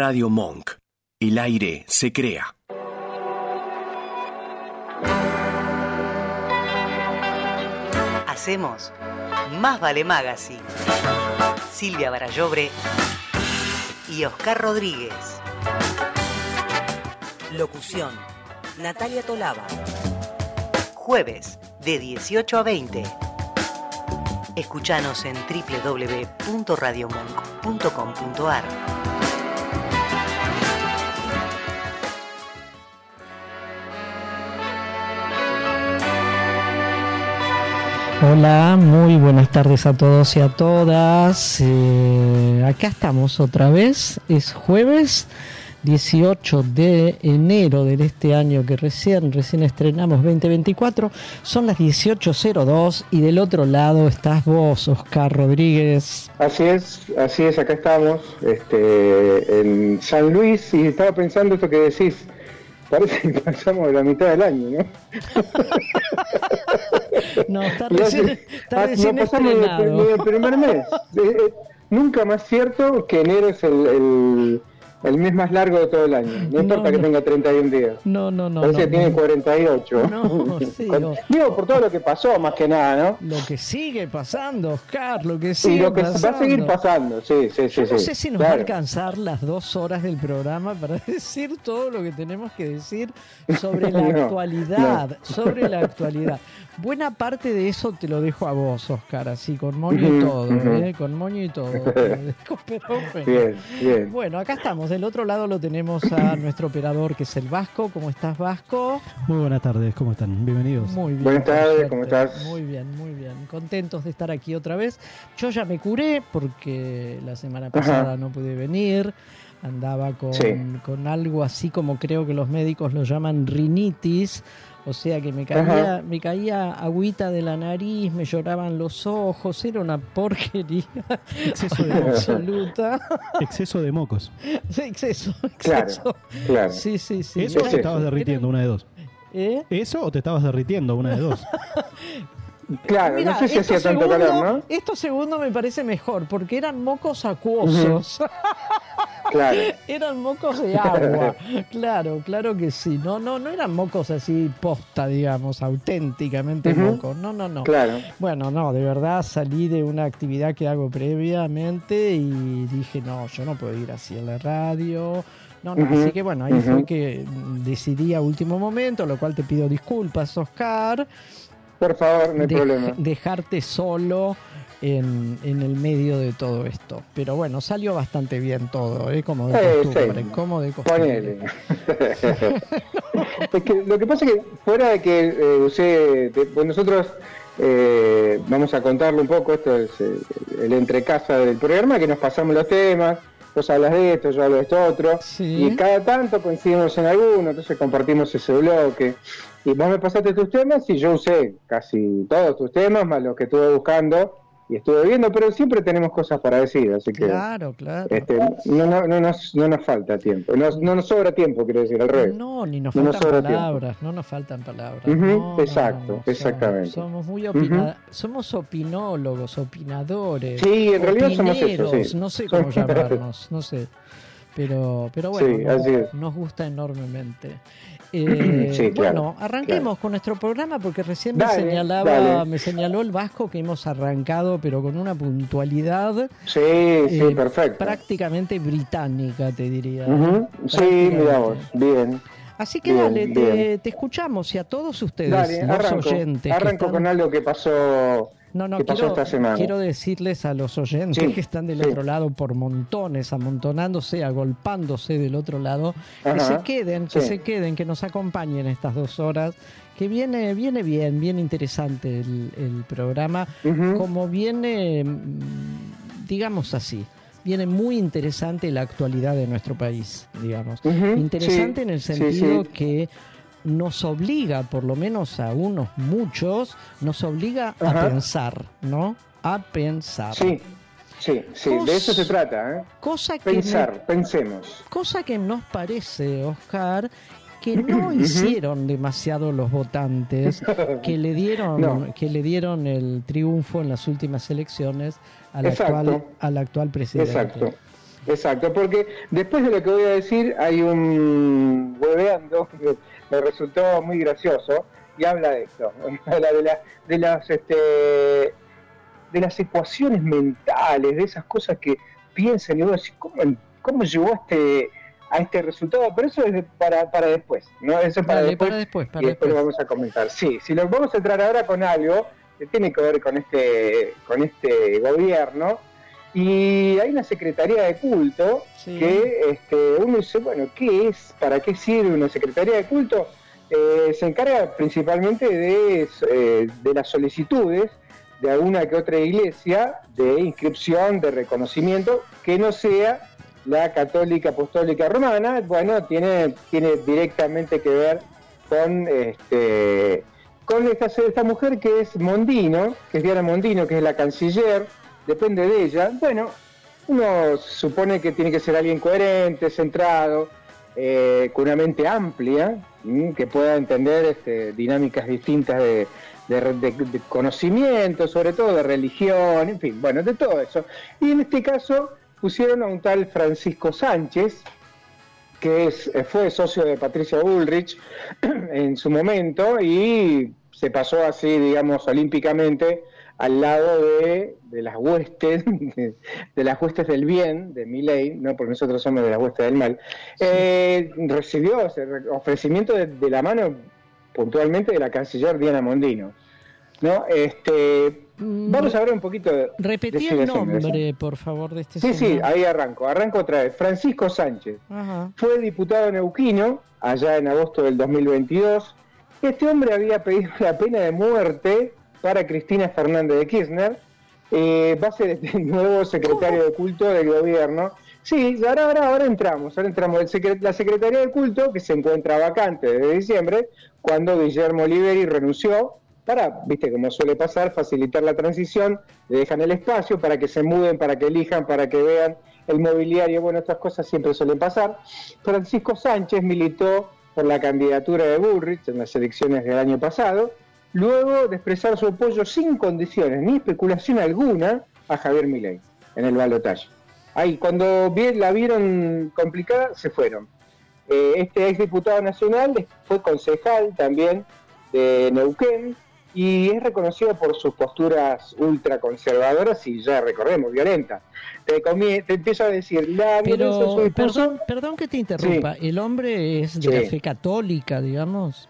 Radio Monk. El aire se crea. Hacemos Más Vale Magazine. Silvia Barallobre y Oscar Rodríguez. Locución. Natalia Tolaba. Jueves de 18 a 20. Escuchanos en www.radiomonk.com.ar. Hola, muy buenas tardes a todos y a todas. Eh, acá estamos otra vez. Es jueves 18 de enero de este año que recién, recién estrenamos 2024. Son las 18.02 y del otro lado estás vos, Oscar Rodríguez. Así es, así es, acá estamos este, en San Luis y estaba pensando esto que decís. Parece que pasamos de la mitad del año, ¿no? no, está recién, está recién no pasamos estrenado. el primer mes. Eh, eh, nunca más cierto que enero es el, el el mes más largo de todo el año. No, importa que tenga 31 días. No, no, no. Parece no, que tiene no. 48. No, sí, no. Digo, por todo lo que pasó, más que nada, ¿no? Lo que sigue pasando, Oscar, lo que sigue Y lo que pasando. va a seguir pasando, sí, sí, sí. Yo no sí. sé si nos va a alcanzar las dos horas del programa para decir todo lo que tenemos que decir sobre la No, actualidad, sobre la actualidad. Buena parte de eso te lo dejo a vos, Oscar, así con moño y todo. ¿eh? con moño y todo. pero bueno. Bien, bien. Bueno, acá estamos. Del otro lado lo tenemos a nuestro operador que es el Vasco. ¿Cómo estás, Vasco? Muy buenas tardes, ¿cómo están? Bienvenidos. Muy bien. Buenas tardes. ¿cómo estás? Muy bien, muy bien. Contentos de estar aquí otra vez. Yo ya me curé porque la semana pasada no pude venir. Andaba con, Sí. con algo así como creo que los médicos lo llaman rinitis. O sea que me caía, Ajá. me caía agüita de la nariz, me lloraban los ojos, era una porquería Exceso de mocos. absoluta. Exceso de mocos. Sí, exceso, Claro, exceso. claro. Sí, sí, sí. ¿Eso o sí, te estabas derritiendo? Una de dos. ¿Eh? ¿Eso o te estabas derritiendo? Una de dos. Claro, Mira, no sé si hacía tanto segundo- calor, ¿no? Esto segundo me parece mejor, porque eran mocos acuosos. Claro. eran mocos de agua. claro, claro que sí. No, no, no eran mocos así posta, digamos, auténticamente mocos. No, no, no. Claro. Bueno, no, de verdad salí de una actividad que hago previamente y dije, no, yo no puedo ir así a la radio. No, no, así que bueno, ahí fue que decidí a último momento, lo cual te pido disculpas, Oscar Por favor, no hay problema. dejarte solo en, en el medio de todo esto. Pero bueno, salió bastante bien todo, ¿eh? como de costumbre. sí. Como de costumbre. Ponele. es que lo que pasa es que fuera de que eh, usé, de- pues nosotros eh, vamos a contarle un poco, esto es eh, el entrecasa del programa, que nos pasamos los temas, vos hablas de esto, yo hablo de esto otro, Sí. y cada tanto coincidimos en alguno, entonces compartimos ese bloque. Y vos me pasaste tus temas y yo usé casi todos tus temas, más los que estuve buscando y estuve viendo, pero siempre tenemos cosas para decir, así que... Claro, claro. Este, no, no, no, nos, no nos falta tiempo, no, no nos sobra tiempo, quiero decir, al revés. No, ni nos No nos faltan tiempo. palabras, no nos faltan palabras. No, exacto, no, exactamente. Somos, muy opina somos opinólogos, opinadores. Sí, en realidad somos eso, sí. No sé cómo llamarnos, no sé. Pero, pero bueno, Sí, nos, así es. nos gusta enormemente. Eh, Sí, claro, bueno, arranquemos con nuestro programa porque recién me Dale, señalaba, dale. me señaló el Vasco que hemos arrancado, pero con una puntualidad Sí, sí, eh, perfecto. prácticamente británica, te diría. Sí, mira vos, bien. Así que Bien, dale, te, bien. te escuchamos y a todos ustedes, Dale, los arranco, oyentes. arranco están- con algo que pasó, No, no, pasó quiero, esta semana. quiero decirles a los oyentes Sí, que están del sí. otro lado por montones, amontonándose, agolpándose del otro lado, que se queden, que se queden, que nos acompañen estas dos horas, que viene, viene bien, bien interesante el, el programa, como viene, mm, digamos así, viene muy interesante la actualidad de nuestro país, digamos. Interesante sí, en el sí, sentido sí. que nos obliga, por lo menos a unos muchos, nos obliga a pensar, ¿no? A pensar. Sí, sí, sí, de eso se trata, ¿eh? Cosa que, me- Pensar, pensemos. cosa que nos parece, Oscar, que no hicieron demasiado los votantes que le dieron No. que le dieron el triunfo en las últimas elecciones al actual al actual presidente. Exacto. Exacto, porque después de lo que voy a decir hay un hueveando me resultó muy gracioso y habla de esto, habla de, la, de las este, de las ecuaciones mentales, de esas cosas que piensan y vos decís, ¿cómo, cómo llegó a este a este resultado? Pero eso es para, para después, ¿no? Eso es para Dale, después, para después, para y después lo vamos a comentar. Sí, si nos vamos a entrar ahora con algo que tiene que ver con este con este gobierno y hay una secretaría de culto Sí. que este, uno dice, bueno, ¿qué es? ¿Para qué sirve una secretaría de culto? Eh, se encarga principalmente de, eh, de las solicitudes de alguna que otra iglesia de inscripción, de reconocimiento, que no sea la católica apostólica romana, bueno, tiene, tiene directamente que ver con este con esta, esta mujer que es Mondino, que es Diana Mondino, que es la canciller, depende de ella. Bueno, uno supone que tiene que ser alguien coherente, centrado, eh, con una mente amplia, que pueda entender este, dinámicas distintas de- de conocimiento, sobre todo de religión, en fin, bueno, de todo eso. Y en este caso pusieron a un tal Francisco Sánchez, que es, eh, fue socio de Patricia Bullrich en su momento y se pasó así, digamos, olímpicamente al lado de, de las huestes, de, de las huestes del bien, de Miley, no porque nosotros somos de las huestes del mal, eh, recibió ofrecimiento de, de la mano puntualmente de la canciller Diana Mondino. ¿no? Este, Mm, vamos a ver un poquito de... Repetí el nombre, por favor, de este Sí, sí, señor. ahí arranco, arranco otra vez. Francisco Sánchez. Ajá. Fue diputado neuquino allá en agosto del 2022. Este hombre había pedido la pena de muerte para Cristina Fernández de Kirchner. Eh, va a ser este nuevo secretario de culto del gobierno. Sí, ahora, ahora, ahora entramos, ahora entramos. El secre- la Secretaría de Culto, que se encuentra vacante desde diciembre, cuando Guillermo Oliveri renunció, para, viste, como suele pasar, facilitar la transición, le dejan el espacio para que se muden, para que elijan, para que vean el mobiliario, bueno, estas cosas siempre suelen pasar. Francisco Sánchez militó por la candidatura de Bullrich en las elecciones del año pasado, luego de expresar su apoyo sin condiciones ni especulación alguna a Javier Milei en el balotaje. Ahí, cuando la vieron complicada, se fueron. Eh, este exdiputado nacional fue concejal también de Neuquén y es reconocido por sus posturas ultraconservadoras y ya recordemos, violentas. Te, te empiezo a decir, la Pero, perdón, perdón que te interrumpa. ¿El hombre es de Sí. la fe católica, digamos?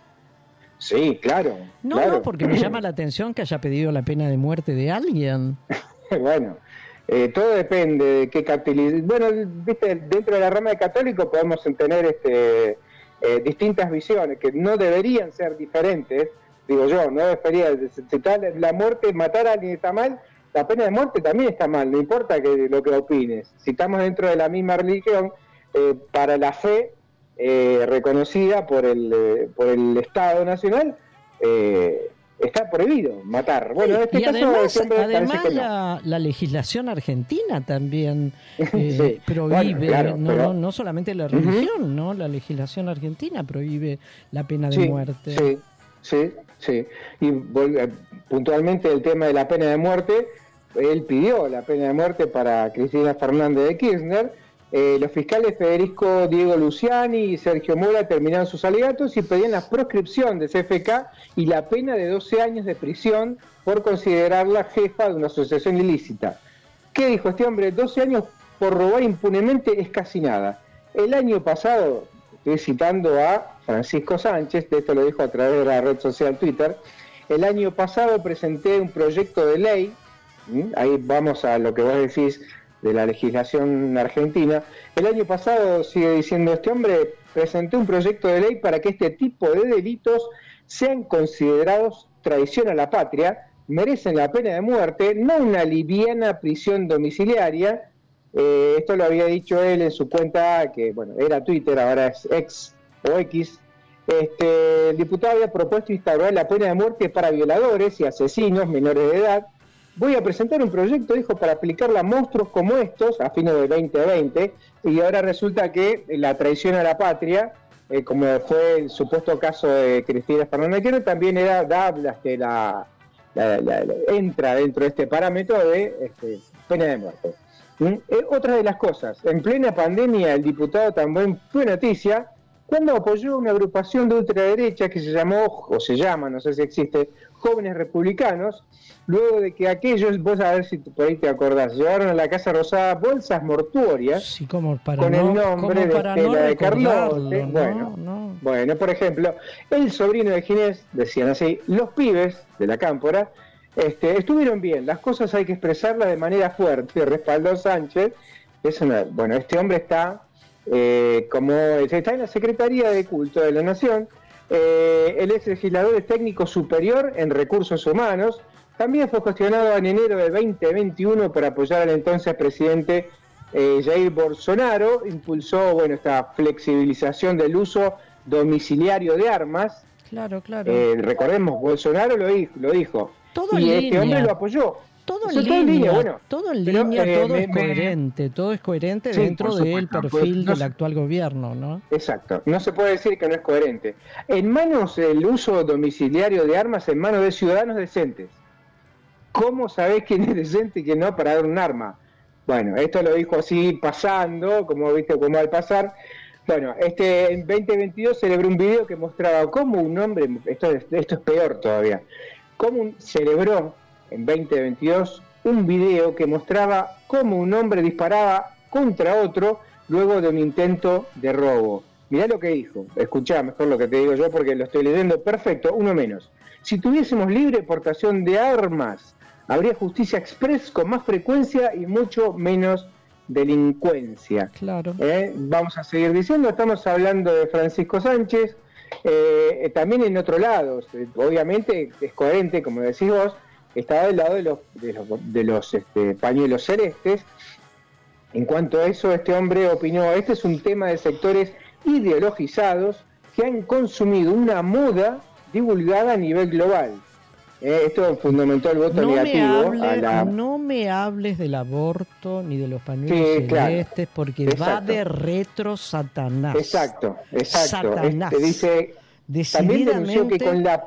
Sí, claro. No, claro. no, porque me llama la atención que haya pedido la pena de muerte de alguien. bueno, eh, todo depende de qué catolicismo. Bueno, viste, dentro de la rama de católico podemos tener este, eh, distintas visiones que no deberían ser diferentes. Digo yo, no debería. Si está la muerte, matar a alguien está mal, la pena de muerte también está mal, no importa que, lo que opines. Si estamos dentro de la misma religión, eh, para la fe eh, reconocida por el, eh, por el Estado Nacional, eh, está prohibido matar. Bueno, en este y caso además, siempre parece además que no. la, la legislación argentina también eh, Sí, prohíbe, bueno, claro, no, pero- no, no solamente la religión, ¿no? La legislación argentina prohíbe la pena de sí, muerte. Sí, sí, sí. Y puntualmente el tema de la pena de muerte, él pidió la pena de muerte para Cristina Fernández de Kirchner. Eh, los fiscales Federico Diego Luciani y Sergio Mora terminaron sus alegatos y pedían la proscripción de CFK y la pena de 12 años de prisión por considerarla jefa de una asociación ilícita. ¿Qué dijo este hombre? 12 años por robar impunemente es casi nada. El año pasado, estoy citando a Francisco Sánchez, de esto lo dijo a través de la red social Twitter, el año pasado presenté un proyecto de ley, ahí vamos a lo que vos decís de la legislación argentina, el año pasado, sigue diciendo este hombre, presenté un proyecto de ley para que este tipo de delitos sean considerados traición a la patria, merecen la pena de muerte, no una liviana prisión domiciliaria. Eh, esto lo había dicho él en su cuenta, que bueno, era Twitter, ahora es ex o X. Este, el diputado había propuesto instaurar la pena de muerte para violadores y asesinos menores de edad. Voy a presentar un proyecto, dijo, para aplicarla a monstruos como estos a fines del 2020, y ahora resulta que la traición a la patria, eh, como fue el supuesto caso de Cristina Fernández de Kirchner, también era da, este, la- la- entra dentro de este parámetro de este, pena de muerte. ¿Mm? Eh, otra de las cosas, en plena pandemia el diputado también fue noticia cuando apoyó una agrupación de ultraderecha que se llamó, o se llama, no sé si existe, Jóvenes Republicanos, luego de que aquellos, vos a ver si por ahí te acordás, llevaron a la Casa Rosada bolsas mortuorias Sí, como para con no, el nombre como de Estela no de Carlote. ¿no? Bueno, No. bueno, por ejemplo, el sobrino de Ginés, decían así, los pibes de la cámpora, este, estuvieron bien, las cosas hay que expresarlas de manera fuerte, respaldó Sánchez. Es una, bueno, este hombre está eh, como está en la Secretaría de Culto de la Nación, eh, él es legislador es técnico superior en recursos humanos, también fue cuestionado en enero del 2021 por apoyar al entonces presidente eh, Jair Bolsonaro, impulsó bueno esta flexibilización del uso domiciliario de armas, Claro, claro. eh, recordemos, Bolsonaro lo dijo, lo dijo. Todo y en este línea. hombre lo apoyó. todo en línea, en línea, bueno. todo en Pero, línea, eh, todo me- es me- coherente, todo es coherente Sí, dentro del perfil no del actual gobierno, ¿no? Exacto, no se puede decir que no es coherente. En manos el uso domiciliario de armas en manos de ciudadanos decentes. ¿Cómo sabés quién es decente y quién no para dar un arma? Bueno, esto lo dijo así pasando, como viste, como al pasar. Bueno, este en 2022 celebró un video que mostraba cómo un hombre, esto es, esto es peor todavía, cómo un- celebró en 2022 un video que mostraba cómo un hombre disparaba contra otro luego de un intento de robo. Mirá lo que dijo, escuchá mejor lo que te digo yo porque lo estoy leyendo perfecto, uno menos. Si tuviésemos libre portación de armas, habría justicia express con más frecuencia y mucho menos delincuencia. Claro. ¿eh? Vamos a seguir diciendo, estamos hablando de Francisco Sánchez, eh, eh, también en otro lado, eh, obviamente es coherente, como decís vos, está del lado de los, de los, de los, este, pañuelos celestes. En cuanto a eso, este hombre opinó, este es un tema de sectores ideologizados que han consumido una moda divulgada a nivel global. Eh, esto fundamentó el voto No me, negativo a hables, la... no me hables del aborto ni de los pañuelos Sí, claro. celestes porque va de retro Satanás. Exacto, exacto. Satanás. Este, dice, denunció que Decididamente con la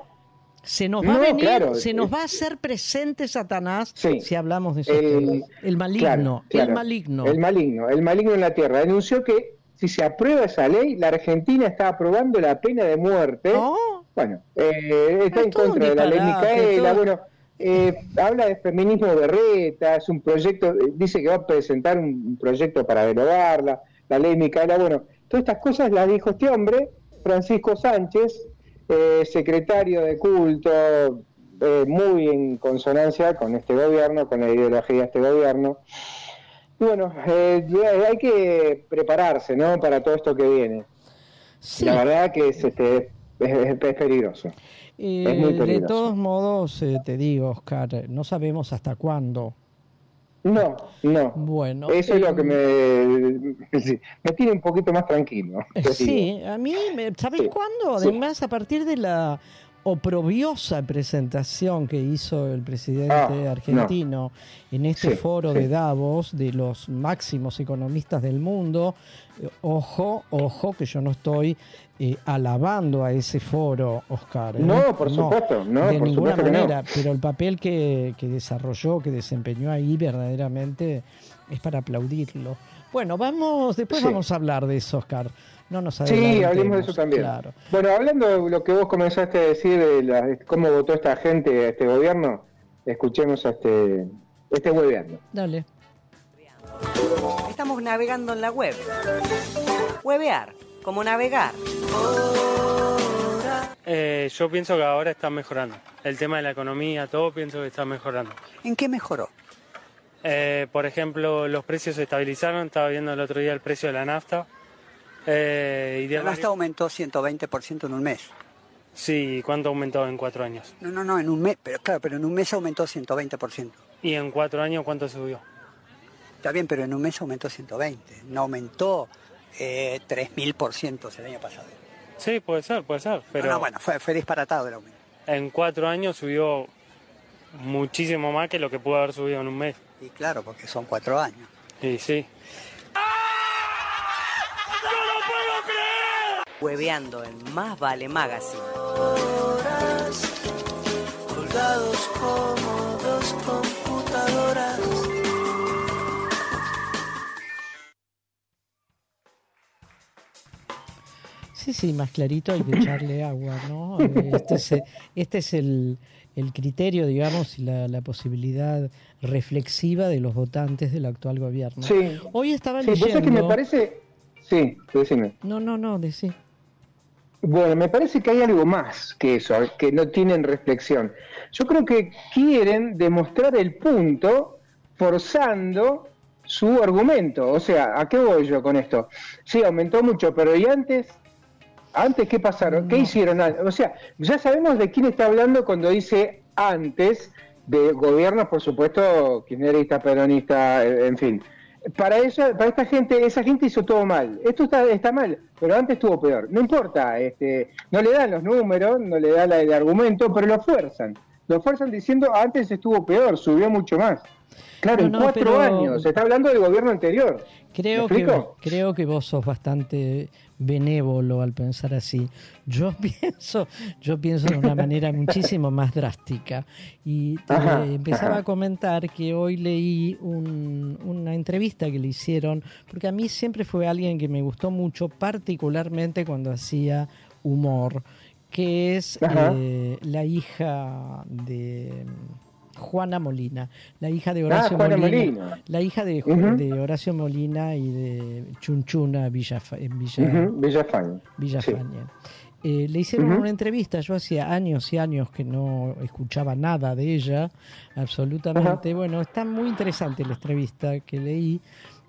se nos No, va a venir, claro, se nos eh, va a hacer presente Satanás Sí. si hablamos de esos El- temas. El maligno, Claro, el maligno. El maligno, el maligno en la tierra. Denunció que si se aprueba esa ley, la Argentina está aprobando la pena de muerte. Oh, Bueno, eh, está Es en contra de la ley Micaela. Bueno, eh, habla de feminismo berreta, es un proyecto, eh, dice que va a presentar un, proyecto para derogarla, la ley Micaela. Bueno, todas estas cosas las dijo este hombre, Francisco Sánchez, eh, secretario de culto, eh, muy en consonancia con este gobierno, con la ideología de este gobierno. Y bueno, hay que prepararse, ¿no? Para todo esto que viene. sí. La verdad que es, este, es, peligroso. Eh, es muy de todos modos, eh, te digo, Oscar, no sabemos hasta cuándo. No, no. Bueno, Eso es eh, lo que me, sí, me tiene un poquito más tranquilo. digo. Sí, a mí, me- ¿sabes Sí, cuándo? sí. Además, a partir de la oprobiosa presentación que hizo el presidente Ah, argentino en este Sí, foro sí. de Davos de los máximos economistas del mundo, eh, ojo, ojo, que yo no estoy eh, alabando a ese foro, Oscar. ¿eh? No, por supuesto, no, de por ninguna supuesto que no. manera, pero el papel que, que desarrolló, que desempeñó ahí verdaderamente es para aplaudirlo. Bueno, vamos, después Sí. vamos a hablar de eso, Oscar. No nos Sí, hablemos de eso también. Claro. Bueno, hablando de lo que vos comenzaste a decir, de la- cómo votó esta gente a este gobierno, escuchemos a este, este gobierno. Dale. Estamos navegando en la web. Webear, como navegar. Eh, yo pienso que ahora está mejorando. El tema de la economía, todo pienso que está mejorando. ¿En qué mejoró? Eh, por ejemplo, los precios se estabilizaron. Estaba viendo el otro día el precio de la nafta. Eh, y aumentó 120% en un mes. Sí, ¿cuánto aumentó en cuatro años? No, no, no, en un mes, pero claro, pero en un mes aumentó 120%. ¿Y en cuatro años cuánto subió? Está bien, pero en un mes aumentó 120. No aumentó eh, 3.000% el año pasado. Sí, puede ser, puede ser. Pero No, no, bueno, fue, fue disparatado el aumento. en cuatro años subió muchísimo más que lo que pudo haber subido en un mes. Y claro, porque son cuatro años. Y sí. Hueveando en Más Vale Magazine. Horas, colgados como dos computadoras. Sí, sí, más clarito hay que echarle agua, ¿no? Eh, este es, este es el, el, criterio, digamos, y la, la, posibilidad reflexiva de los votantes del actual gobierno. Sí. Hoy estaba leyendo... Sí, pues que me parece... Sí, decime. No, no, no, decí. Bueno, me parece que hay algo más que eso, que no tienen reflexión. Yo creo que quieren demostrar el punto forzando su argumento. O sea, ¿a qué voy yo con esto? Sí, aumentó mucho, pero ¿y antes? ¿Antes qué pasaron? ¿Qué hicieron? antes? O sea, ya sabemos de quién está hablando cuando dice antes de gobiernos, por supuesto, kirchnerista, peronista, en fin. Para eso, para esta gente, esa gente hizo todo mal. Esto está, está mal, pero antes estuvo peor. No importa, este, no le dan los números, no le dan la- el argumento, pero lo fuerzan. Lo fuerzan diciendo antes estuvo peor, subió mucho más. Claro, No, en no, cuatro pero- años. Se está hablando del gobierno anterior. Creo ¿Me que, creo que vos sos bastante benévolo al pensar así. Yo pienso, yo pienso de una manera muchísimo más drástica. Y te Ajá, empezaba ajá. a comentar que hoy leí un- una entrevista que le hicieron, porque a mí siempre fue alguien que me gustó mucho, particularmente cuando hacía humor, que es eh, la hija de Juana Molina, la hija de Horacio Ah, Juana Molina, Molina. la hija de, Ujú. de Horacio Molina y de Chunchuna Villafa- en Villa, Villafañe. Villafañe. Eh, le hicieron una entrevista, yo hacía años y años que no escuchaba nada de ella, absolutamente. Bueno, está muy interesante la entrevista que leí,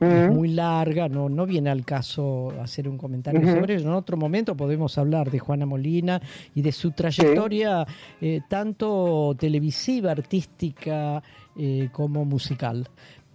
es Ujú. muy larga, no, no viene al caso hacer un comentario sobre ello. En otro momento podemos hablar de Juana Molina y de su trayectoria eh, tanto televisiva, artística eh, como musical.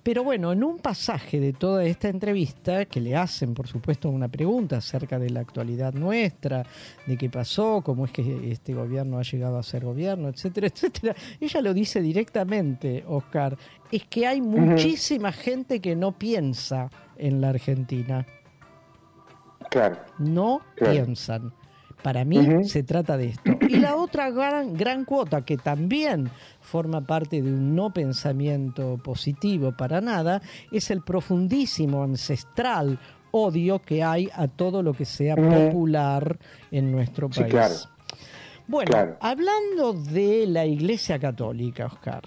Pero bueno, en un pasaje de toda esta entrevista, que le hacen, por supuesto, una pregunta acerca de la actualidad nuestra, de qué pasó, cómo es que este gobierno ha llegado a ser gobierno, etcétera, etcétera, ella lo dice directamente, Oscar, es que hay muchísima gente que no piensa en la Argentina, Claro. no Claro. piensan. Para mí se trata de esto. Y la otra gran, gran cuota que también forma parte de un no pensamiento positivo para nada es el profundísimo, ancestral odio que hay a todo lo que sea popular en nuestro Sí, país. claro. Bueno, Claro. hablando de la Iglesia Católica, Oscar,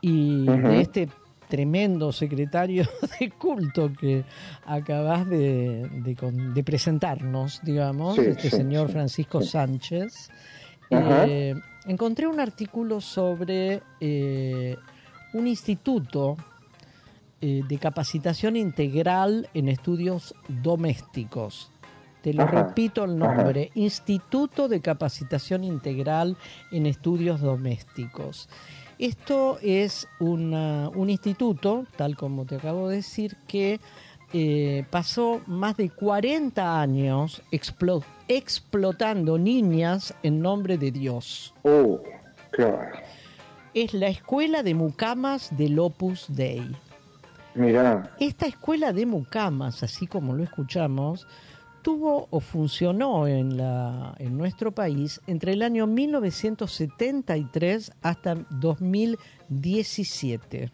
y de este tremendo secretario de culto que acabas de, de con- de presentarnos, digamos, Sí, este sí, señor sí, Francisco. Sánchez, eh, encontré un artículo sobre eh, un instituto eh, de capacitación integral en estudios domésticos. Te lo Ajá, repito el nombre, Instituto de Capacitación Integral en Estudios Domésticos. Esto es una- un instituto, tal como te acabo de decir, que eh, pasó más de 40 años explo- explotando niñas en nombre de Dios. Uh, claro. Es la escuela de mucamas del Opus Dei. Mirá. Esta escuela de mucamas, así como lo escuchamos, tuvo o funcionó en, la, en nuestro país entre el año 1973 hasta 2017.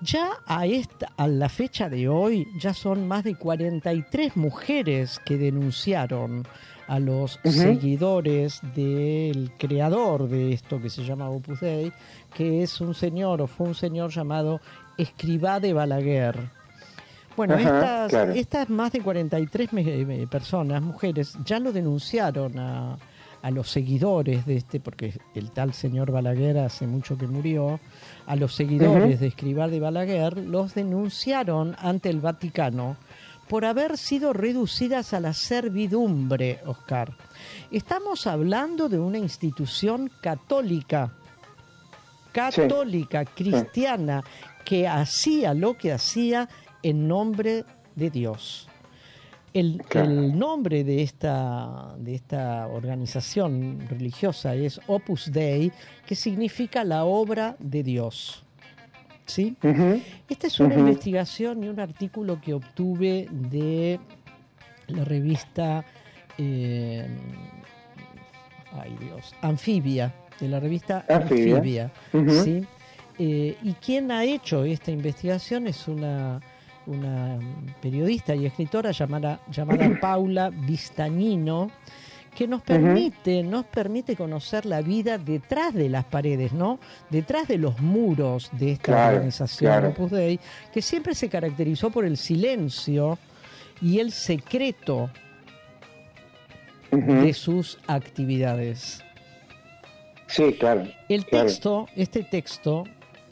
Ya a, esta, a la fecha de hoy, ya son más de 43 mujeres que denunciaron a los seguidores del creador de esto que se llama Opus Dei, que es un señor o fue un señor llamado Escribá de Balaguer. Bueno, Ajá, estas, claro. estas más de 43 me- me- personas, mujeres, ya lo denunciaron a, a los seguidores de este, porque el tal señor Balaguer hace mucho que murió, a los seguidores de Escribá de Balaguer, los denunciaron ante el Vaticano por haber sido reducidas a la servidumbre, Oscar. Estamos hablando de una institución católica, católica, cristiana, que hacía lo que hacía en nombre de Dios. El, Claro. el nombre de esta, de esta organización religiosa es Opus Dei, que significa la obra de Dios. ¿Sí? Esta es una investigación y un artículo que obtuve de la revista eh, ay Dios, Anfibia, de la revista Anfibia. ¿sí? Eh, y quien ha hecho esta investigación es una una periodista y escritora llamada, llamada Paula Vistagnino, que nos permite, nos permite conocer la vida detrás de las paredes, ¿no? Detrás de los muros de esta Claro, organización claro. Opus Dei, que siempre se caracterizó por el silencio y el secreto de sus actividades. Sí, claro. El Claro. texto, este texto,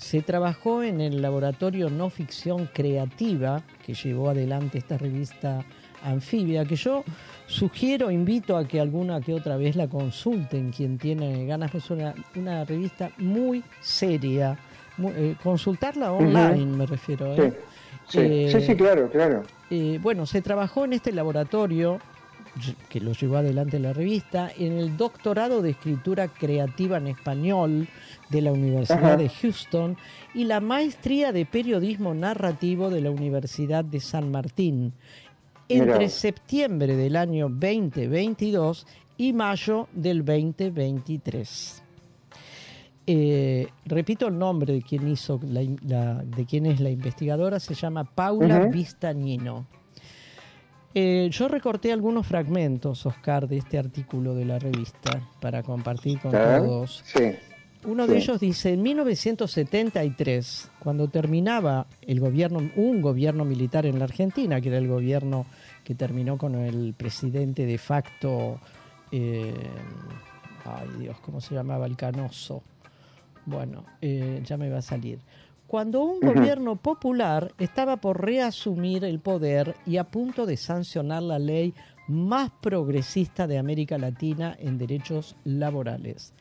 se trabajó en el laboratorio no ficción creativa que llevó adelante esta revista anfibia, que yo sugiero, invito a que alguna que otra vez la consulten, quien tiene ganas, es una, una revista muy seria. Eh, consultarla online, me refiero. Sí, ¿eh? sí, Eh, sí, sí, claro, claro. bueno, se trabajó en este laboratorio que lo llevó adelante la revista, en el doctorado de escritura creativa en español de la Universidad Ajá. de Houston y la maestría de periodismo narrativo de la Universidad de San Martín entre septiembre del año 2022 y mayo del 2023. Eh, repito el nombre de quien hizo la, de quien es la investigadora, se llama Paula Ujú. Vistagnino. Eh, yo recorté algunos fragmentos, Oscar, de este artículo de la revista para compartir con A ver, todos. Sí. Uno de ellos dice, en 1973, cuando terminaba el gobierno, un gobierno militar en la Argentina, que era el gobierno que terminó con el presidente de facto, eh, ay Dios, ¿cómo se llamaba? El canoso. Bueno, eh, ya me va a salir. Cuando un gobierno popular estaba por reasumir el poder y a punto de sancionar la ley más progresista de América Latina en derechos laborales.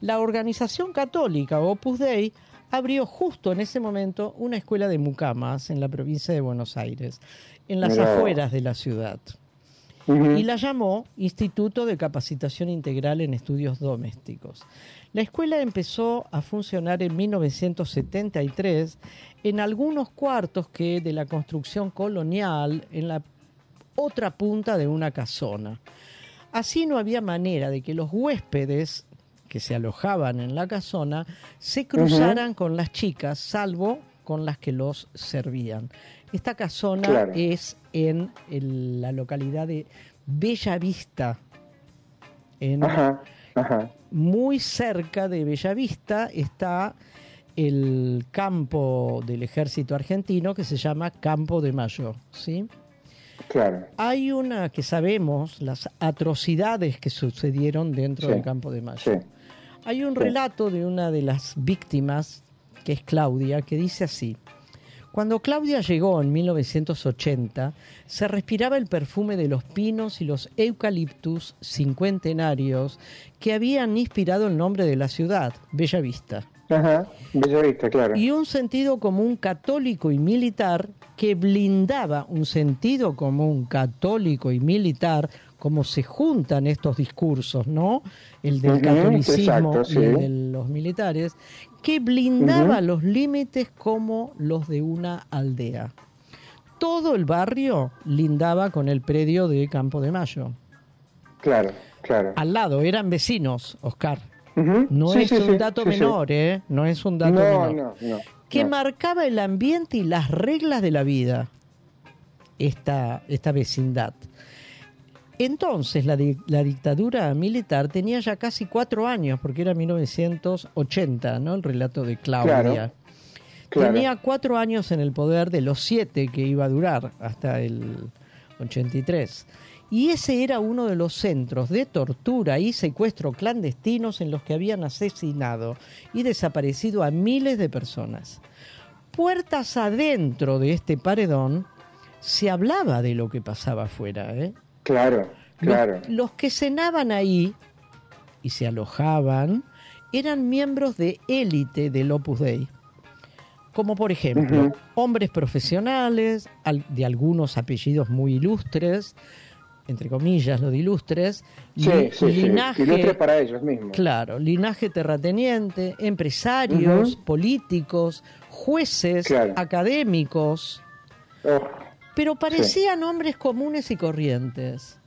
La organización católica Opus Dei abrió justo en ese momento una escuela de mucamas en la provincia de Buenos Aires, en las Mirá afueras de la ciudad y la llamó Instituto de Capacitación Integral en Estudios Domésticos. La escuela empezó a funcionar en 1973 en algunos cuartos que de la construcción colonial en la otra punta de una casona. Así no había manera de que los huéspedes que se alojaban en la casona se cruzaran con las chicas, salvo con las que los servían. Esta casona Claro. es en el- la localidad de Bella Vista, en Ajá, ajá. muy cerca de Bellavista está el campo del ejército argentino que se llama Campo de Mayo, ¿sí? Claro. Hay una que sabemos, las atrocidades que sucedieron dentro Sí, del Campo de Mayo. Sí. Hay un relato de una de las víctimas, que es Claudia, que dice así. Cuando Claudia llegó en 1980, se respiraba el perfume de los pinos y los eucaliptus cincuentenarios que habían inspirado el nombre de la ciudad, Bella Vista, Ajá. Bellavista, claro. y un sentido común católico y militar que blindaba un sentido común católico y militar, como se juntan estos discursos, ¿no? El del catolicismo exacto, sí. y el de los militares, que blindaba los límites como los de una aldea. Todo el barrio lindaba con el predio de Campo de Mayo. Claro, claro. Al lado, eran vecinos, Oscar. No Sí, es sí, un dato menor, ¿eh? No es un dato No, menor no, no. que marcaba el ambiente y las reglas de la vida, esta, esta vecindad. Entonces la, di- la dictadura militar tenía ya casi cuatro años, porque era 1980, ¿no? El relato de Claudia. Claro, Claro. Tenía cuatro años en el poder de los siete que iba a durar hasta el 83. Y ese era uno de los centros de tortura y secuestro clandestinos en los que habían asesinado y desaparecido a miles de personas. Puertas adentro de este paredón se hablaba de lo que pasaba afuera. ¿eh? Claro, claro. Los, que cenaban ahí y se alojaban eran miembros de élite del Opus Dei. Como por ejemplo, hombres profesionales, al- de algunos apellidos muy ilustres, entre comillas lo de ilustres, Sí, li- sí, sí. linaje, Ilustre para ellos mismos. claro, linaje terrateniente, empresarios, políticos, jueces, Claro. académicos, Oh, pero parecían hombres comunes y corrientes.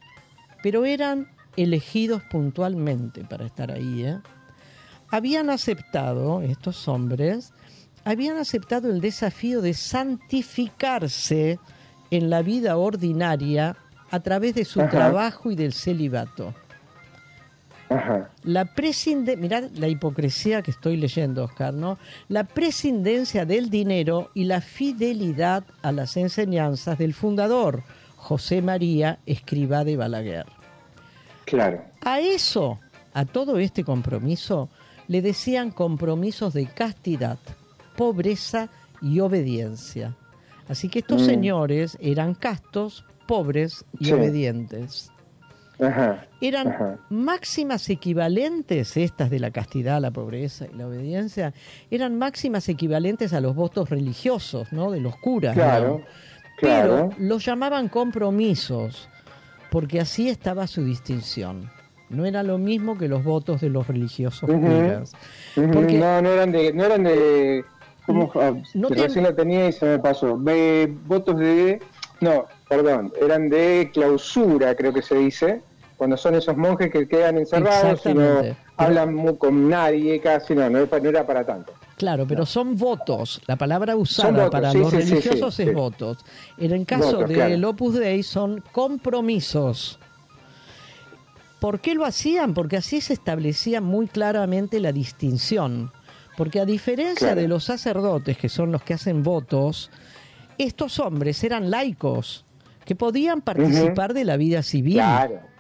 Pero eran elegidos puntualmente para estar ahí. ¿eh? Habían aceptado, estos hombres, habían aceptado el desafío de santificarse en la vida ordinaria a través de su Ajá. trabajo y del celibato. Ajá. La prescinde, mirad la hipocresía que estoy leyendo, Oscar, ¿no? La prescindencia del dinero y la fidelidad a las enseñanzas del fundador, José María Escribá de Balaguer. Claro. A eso, a todo este compromiso, le decían compromisos de castidad, pobreza y obediencia. Así que estos Mm. señores eran castos, pobres y Sí. obedientes. Ajá. Eran Ajá. máximas equivalentes, estas de la castidad, la pobreza y la obediencia, eran máximas equivalentes a los votos religiosos, ¿no? De los curas. Claro. ¿no? Claro. Pero los llamaban compromisos, porque así estaba su distinción. No era lo mismo que los votos de los religiosos curas. Porque- No, no eran de, no eran de, ¿cómo? Ah, no que te- recién la tenía y se me pasó. Votos de, no, perdón, eran de clausura, creo que se dice, cuando son esos monjes que quedan encerrados y no hablan con nadie casi, no, no, era para tanto. Claro, pero son votos. La palabra usada votos, para sí, los sí, religiosos sí, es votos. En el caso Votos, del claro. Opus Dei son compromisos. ¿Por qué lo hacían? Porque así se establecía muy claramente la distinción. Porque a diferencia Claro. de los sacerdotes, que son los que hacen votos, estos hombres eran laicos, que podían participar de la vida civil Claro.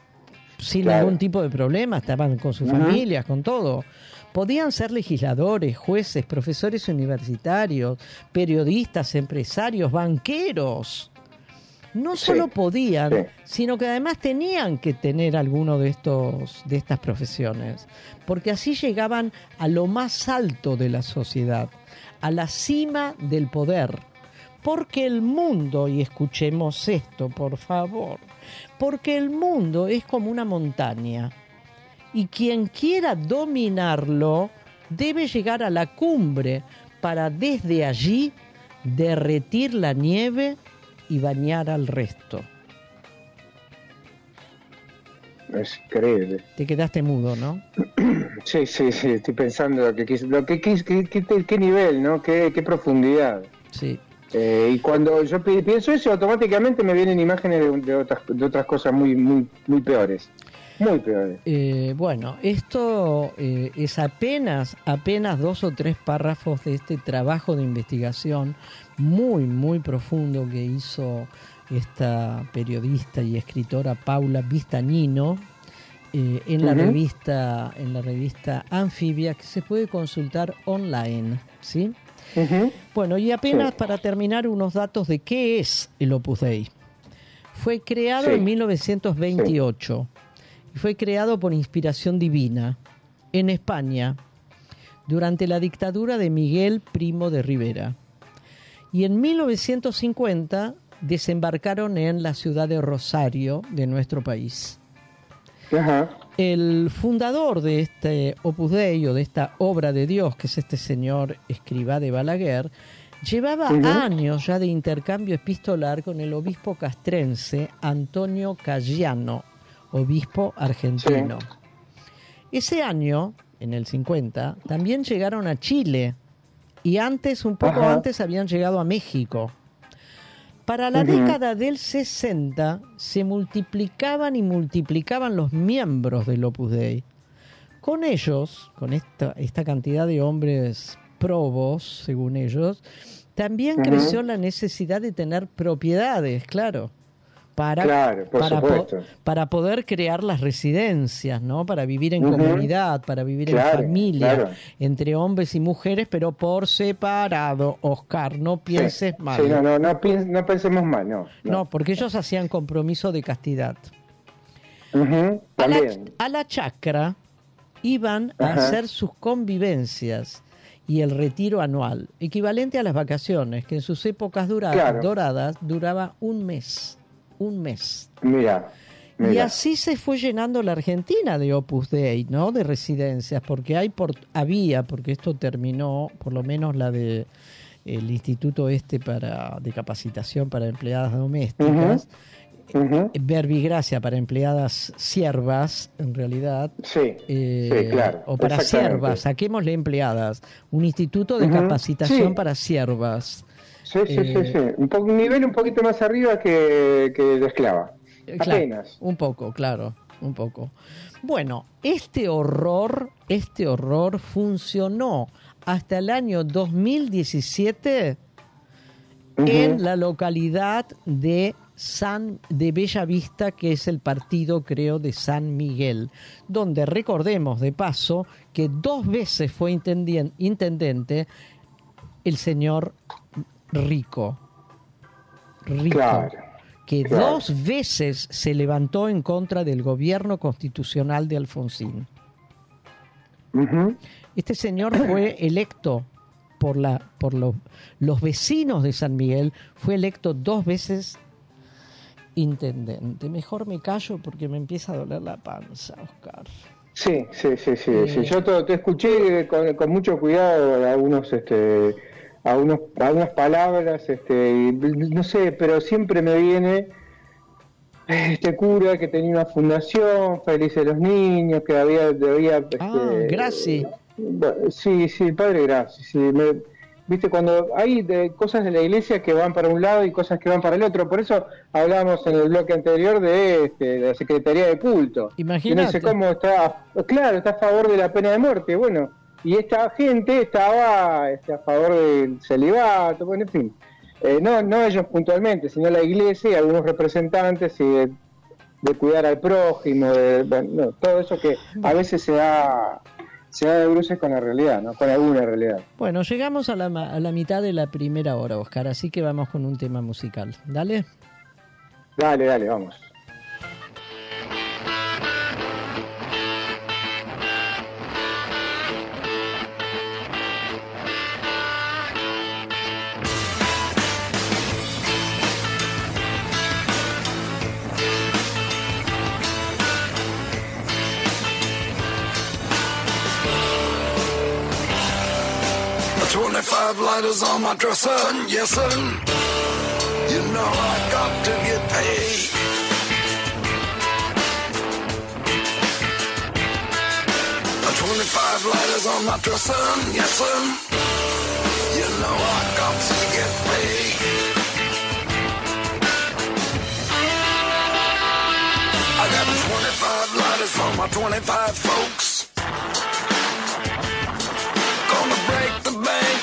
Sin Claro. ningún tipo de problema, estaban con sus familias, con todo. Podían ser legisladores, jueces, profesores universitarios, periodistas, empresarios, banqueros. No Sí, solo podían, sí. sino que además tenían que tener alguno de estos de estas profesiones, porque así llegaban a lo más alto de la sociedad, a la cima del poder. Porque el mundo, y escuchemos esto, por favor, porque el mundo es como una montaña y quien quiera dominarlo debe llegar a la cumbre para desde allí derretir la nieve y bañar al resto. Es increíble. Te quedaste mudo, ¿no? Sí, sí, sí, estoy pensando lo que, lo que, qué- qué nivel, ¿no? Qué, qué profundidad. Sí. Eh, y cuando yo pi- pienso eso, automáticamente me vienen imágenes de, de otras, de otras cosas muy, muy, muy peores. Muy peores. Eh, bueno, esto eh, es apenas, apenas dos o tres párrafos de este trabajo de investigación muy, muy profundo que hizo esta periodista y escritora Paula Vistañino eh, en la revista, en la revista Anfibia, que se puede consultar online, ¿sí? Bueno, y apenas Sí. para terminar unos datos de qué es el Opus Dei. Fue creado Sí. en 1928 y fue creado por inspiración divina en España durante la dictadura de Miguel Primo de Rivera. Y en 1950 desembarcaron en la ciudad de Rosario de nuestro país. Ajá. El fundador de este Opus Dei o de esta obra de Dios, que es este señor escriba de Balaguer, llevaba años ya de intercambio epistolar con el obispo castrense Antonio Cayano, obispo argentino. Ese año, en el 50, también llegaron a Chile y antes, un poco Ajá. antes, habían llegado a México. Para la década del 60 se multiplicaban y multiplicaban los miembros del Opus Dei. Con ellos, con esta, esta cantidad de hombres probos, según ellos, también creció la necesidad de tener propiedades, claro, para, Claro, para, po- supuesto. para poder crear las residencias, ¿no? Para vivir en comunidad, para vivir Claro, en familia, claro. entre hombres y mujeres, pero por separado, Oscar, no pienses Sí, mal. Sí, no, no, no, piens- no pensemos mal, no. No, porque ellos hacían compromiso de castidad. A la, También. a la chacra iban a hacer sus convivencias y el retiro anual, equivalente a las vacaciones, que en sus épocas dura- Claro. doradas duraba un mes, un mes. Mira, Y así se fue llenando la Argentina de Opus Dei, ¿no? De residencias, porque hay por, había, porque esto terminó, por lo menos la de el instituto este para de capacitación para empleadas domésticas, Ujú. verbigracia para empleadas siervas, en realidad. Sí, eh, sí, claro. O para siervas, saquémosle empleadas. Un instituto de capacitación sí. para siervas. Sí, sí, Eh, sí, sí. Un, po- nivel un poquito más arriba que, que de esclava. Eh, claro, Apenas. un poco, claro, un poco. Bueno, este horror, este horror funcionó hasta el año 2017 Ujú. en la localidad de San de Bella Vista, que es el partido, creo, de San Miguel, donde recordemos de paso que dos veces fue intendente el señor Rico. Rico. Claro. Que claro. dos veces se levantó en contra del gobierno constitucional de Alfonsín. Este señor fue electo por, la, por lo- los vecinos de San Miguel, fue electo dos veces intendente. Mejor me callo porque me empieza a doler la panza, Oscar. Sí, sí, sí, sí. Eh. sí. Yo te, te escuché con, con mucho cuidado algunos, este, algunos, algunas palabras, este, y no sé, pero siempre me viene este cura que tenía una fundación, Felices los Niños, que había, debía, Ah, este, Graci. Bueno, Sí, sí, padre, gracias. Sí, me- Viste, cuando hay de, cosas de la iglesia que van para un lado y cosas que van para el otro, por eso hablábamos en el bloque anterior de, este, de la Secretaría de Culto. Que no Imagínate. sé cómo está, claro, está a favor de la pena de muerte, bueno, y esta gente estaba este, a favor del celibato, bueno, en fin. Eh, no, no ellos puntualmente, sino la iglesia y algunos representantes y de, de cuidar al prójimo, de, bueno, todo eso que a veces se da, se da de bruces con la realidad, ¿no? Con alguna realidad. Bueno, llegamos a la, a la mitad de la primera hora, Oscar, así que vamos con un tema musical. Dale. Dale, dale, vamos. Twenty-five lighters on my dresser, yes sir. You know I got to get paid. Twenty-five lighters on my dresser, yes sir. You know I got to get paid. I got twenty-five lighters for my twenty-five folks. Gonna break the bank,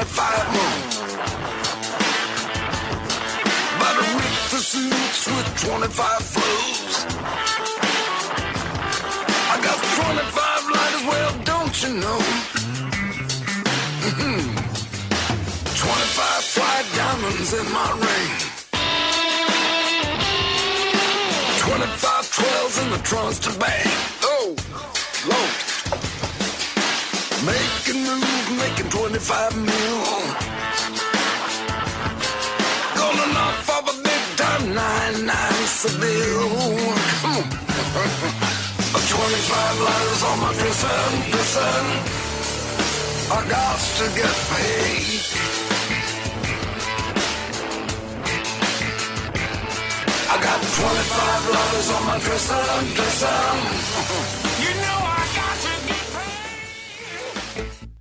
25 more. About to rip the suits with 25 flows. I got 25 lighters, well, don't you know? Mm-hmm. 25 fly diamonds in my ring. 25 12s in the trunks to bang. Oh, Lord. Making moves, making 25 mil. Gonna knock off a big time 99 Seville. Come on. 25 lighters on my dresser, dresser. I got to get paid. I got 25 lighters on my dresser, dresser.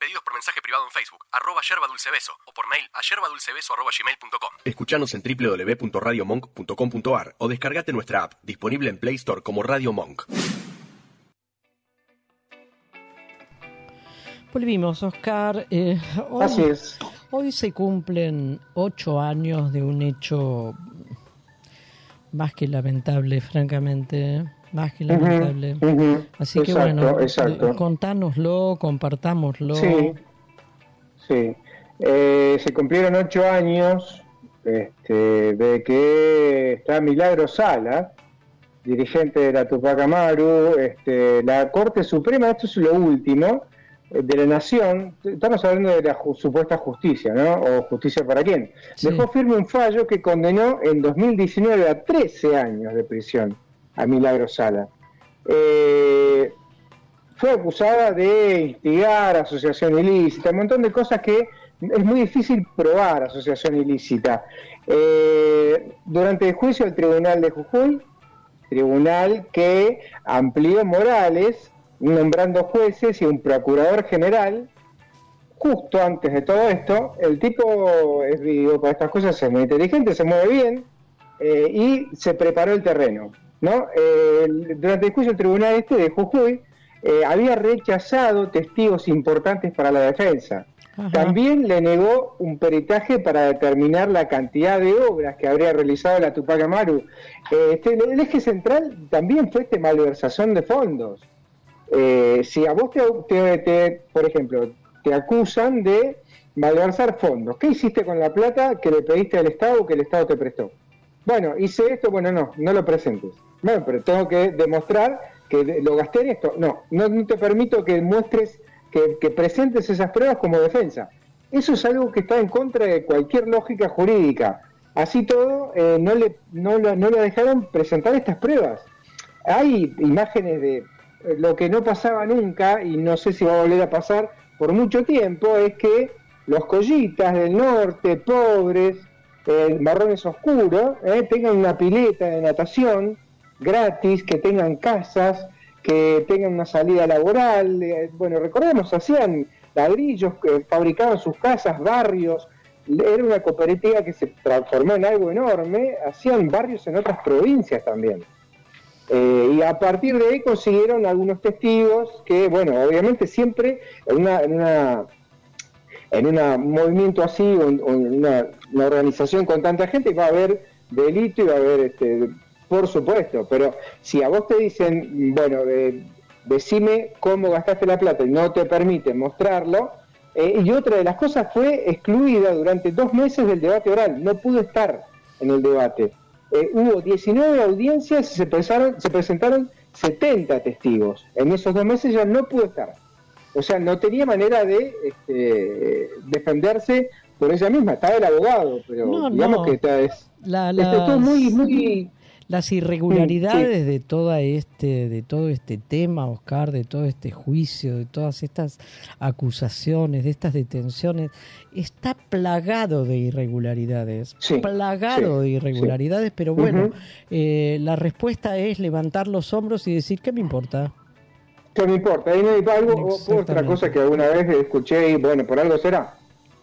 Pedidos por mensaje privado en Facebook, arroba yerba dulce beso, o por mail a yerbadulcebeso arroba gmail.com. Escuchanos en www.radiomonk.com.ar o descargate nuestra app, disponible en Play Store como Radio Monk. Volvimos, Oscar. Eh, hoy, Así es. Hoy se cumplen ocho años de un hecho más que lamentable, francamente. Más que lamentable. Así que bueno, exacto. eh, contánoslo, compartámoslo. Sí, sí. Eh, se cumplieron ocho años este, de que está Milagro Sala, dirigente de la Tupac Amaru, este, la Corte Suprema, esto es lo último, eh, de la Nación, estamos hablando de la ju- supuesta justicia, ¿no? O justicia para quién. Sí. Dejó firme un fallo que condenó en 2019 a 13 años de prisión a Milagro Sala. Eh, fue acusada de instigar asociación ilícita, un montón de cosas que es muy difícil probar asociación ilícita. Eh, durante el juicio del Tribunal de Jujuy, tribunal que amplió Morales, nombrando jueces y un procurador general, justo antes de todo esto, el tipo, es, digo, para estas cosas es muy inteligente, se mueve bien eh, y se preparó el terreno. ¿No? Eh, durante el juicio del tribunal este de Jujuy, eh, había rechazado testigos importantes para la defensa. Ajá. También le negó un peritaje para determinar la cantidad de obras que habría realizado la Tupac Amaru. Eh, este, el eje central también fue este malversación de fondos. Eh, si a vos te, te- te- por ejemplo, te acusan de malversar fondos, ¿qué hiciste con la plata que le pediste al Estado o que el Estado te prestó? Bueno, hice esto, bueno, no, no lo presentes. Bueno, pero tengo que demostrar que lo gasté en esto. No, no, te permito que muestres, que, presentes esas pruebas como defensa. Eso es algo que está en contra de cualquier lógica jurídica. Así todo, eh, no, le, no, la- no le dejaron presentar estas pruebas. Hay imágenes de eh, lo que no pasaba nunca y no sé si va a volver a pasar por mucho tiempo, es que los collitas del norte, pobres, eh, marrones oscuros, eh, tengan una pileta de natación gratis, que tengan casas, que tengan una salida laboral. eh, bueno, recordemos, hacían ladrillos, que fabricaban sus casas, barrios. Era una cooperativa que se transformó en algo enorme. Hacían barrios en otras provincias también. Eh, y a partir de ahí consiguieron algunos testigos que, bueno, obviamente siempre en una, en una, en un movimiento así, una, una organización con tanta gente, va a haber delito y va a haber, este, por supuesto, pero si a vos te dicen, bueno, de- decime cómo gastaste la plata y no te permiten mostrarlo, eh, y otra de las cosas fue excluida durante dos meses del debate oral, no pudo estar en el debate. eh, hubo 19 audiencias y se presentaron, se presentaron 70 testigos. En esos dos meses ya no pudo estar. O sea, no tenía manera de este, defenderse por ella misma. Estaba el abogado, pero No, digamos no. que está, es, La- todo muy, muy... Las irregularidades Sí, de toda este, de todo este tema, Oscar, de todo este juicio, de todas estas acusaciones, de estas detenciones, está plagado de irregularidades, Sí, plagado de irregularidades, pero bueno, eh, la respuesta es levantar los hombros y decir, ¿qué me importa? ¿Qué me importa? Ahí no hay algo, otra cosa que alguna vez escuché y bueno, por algo será.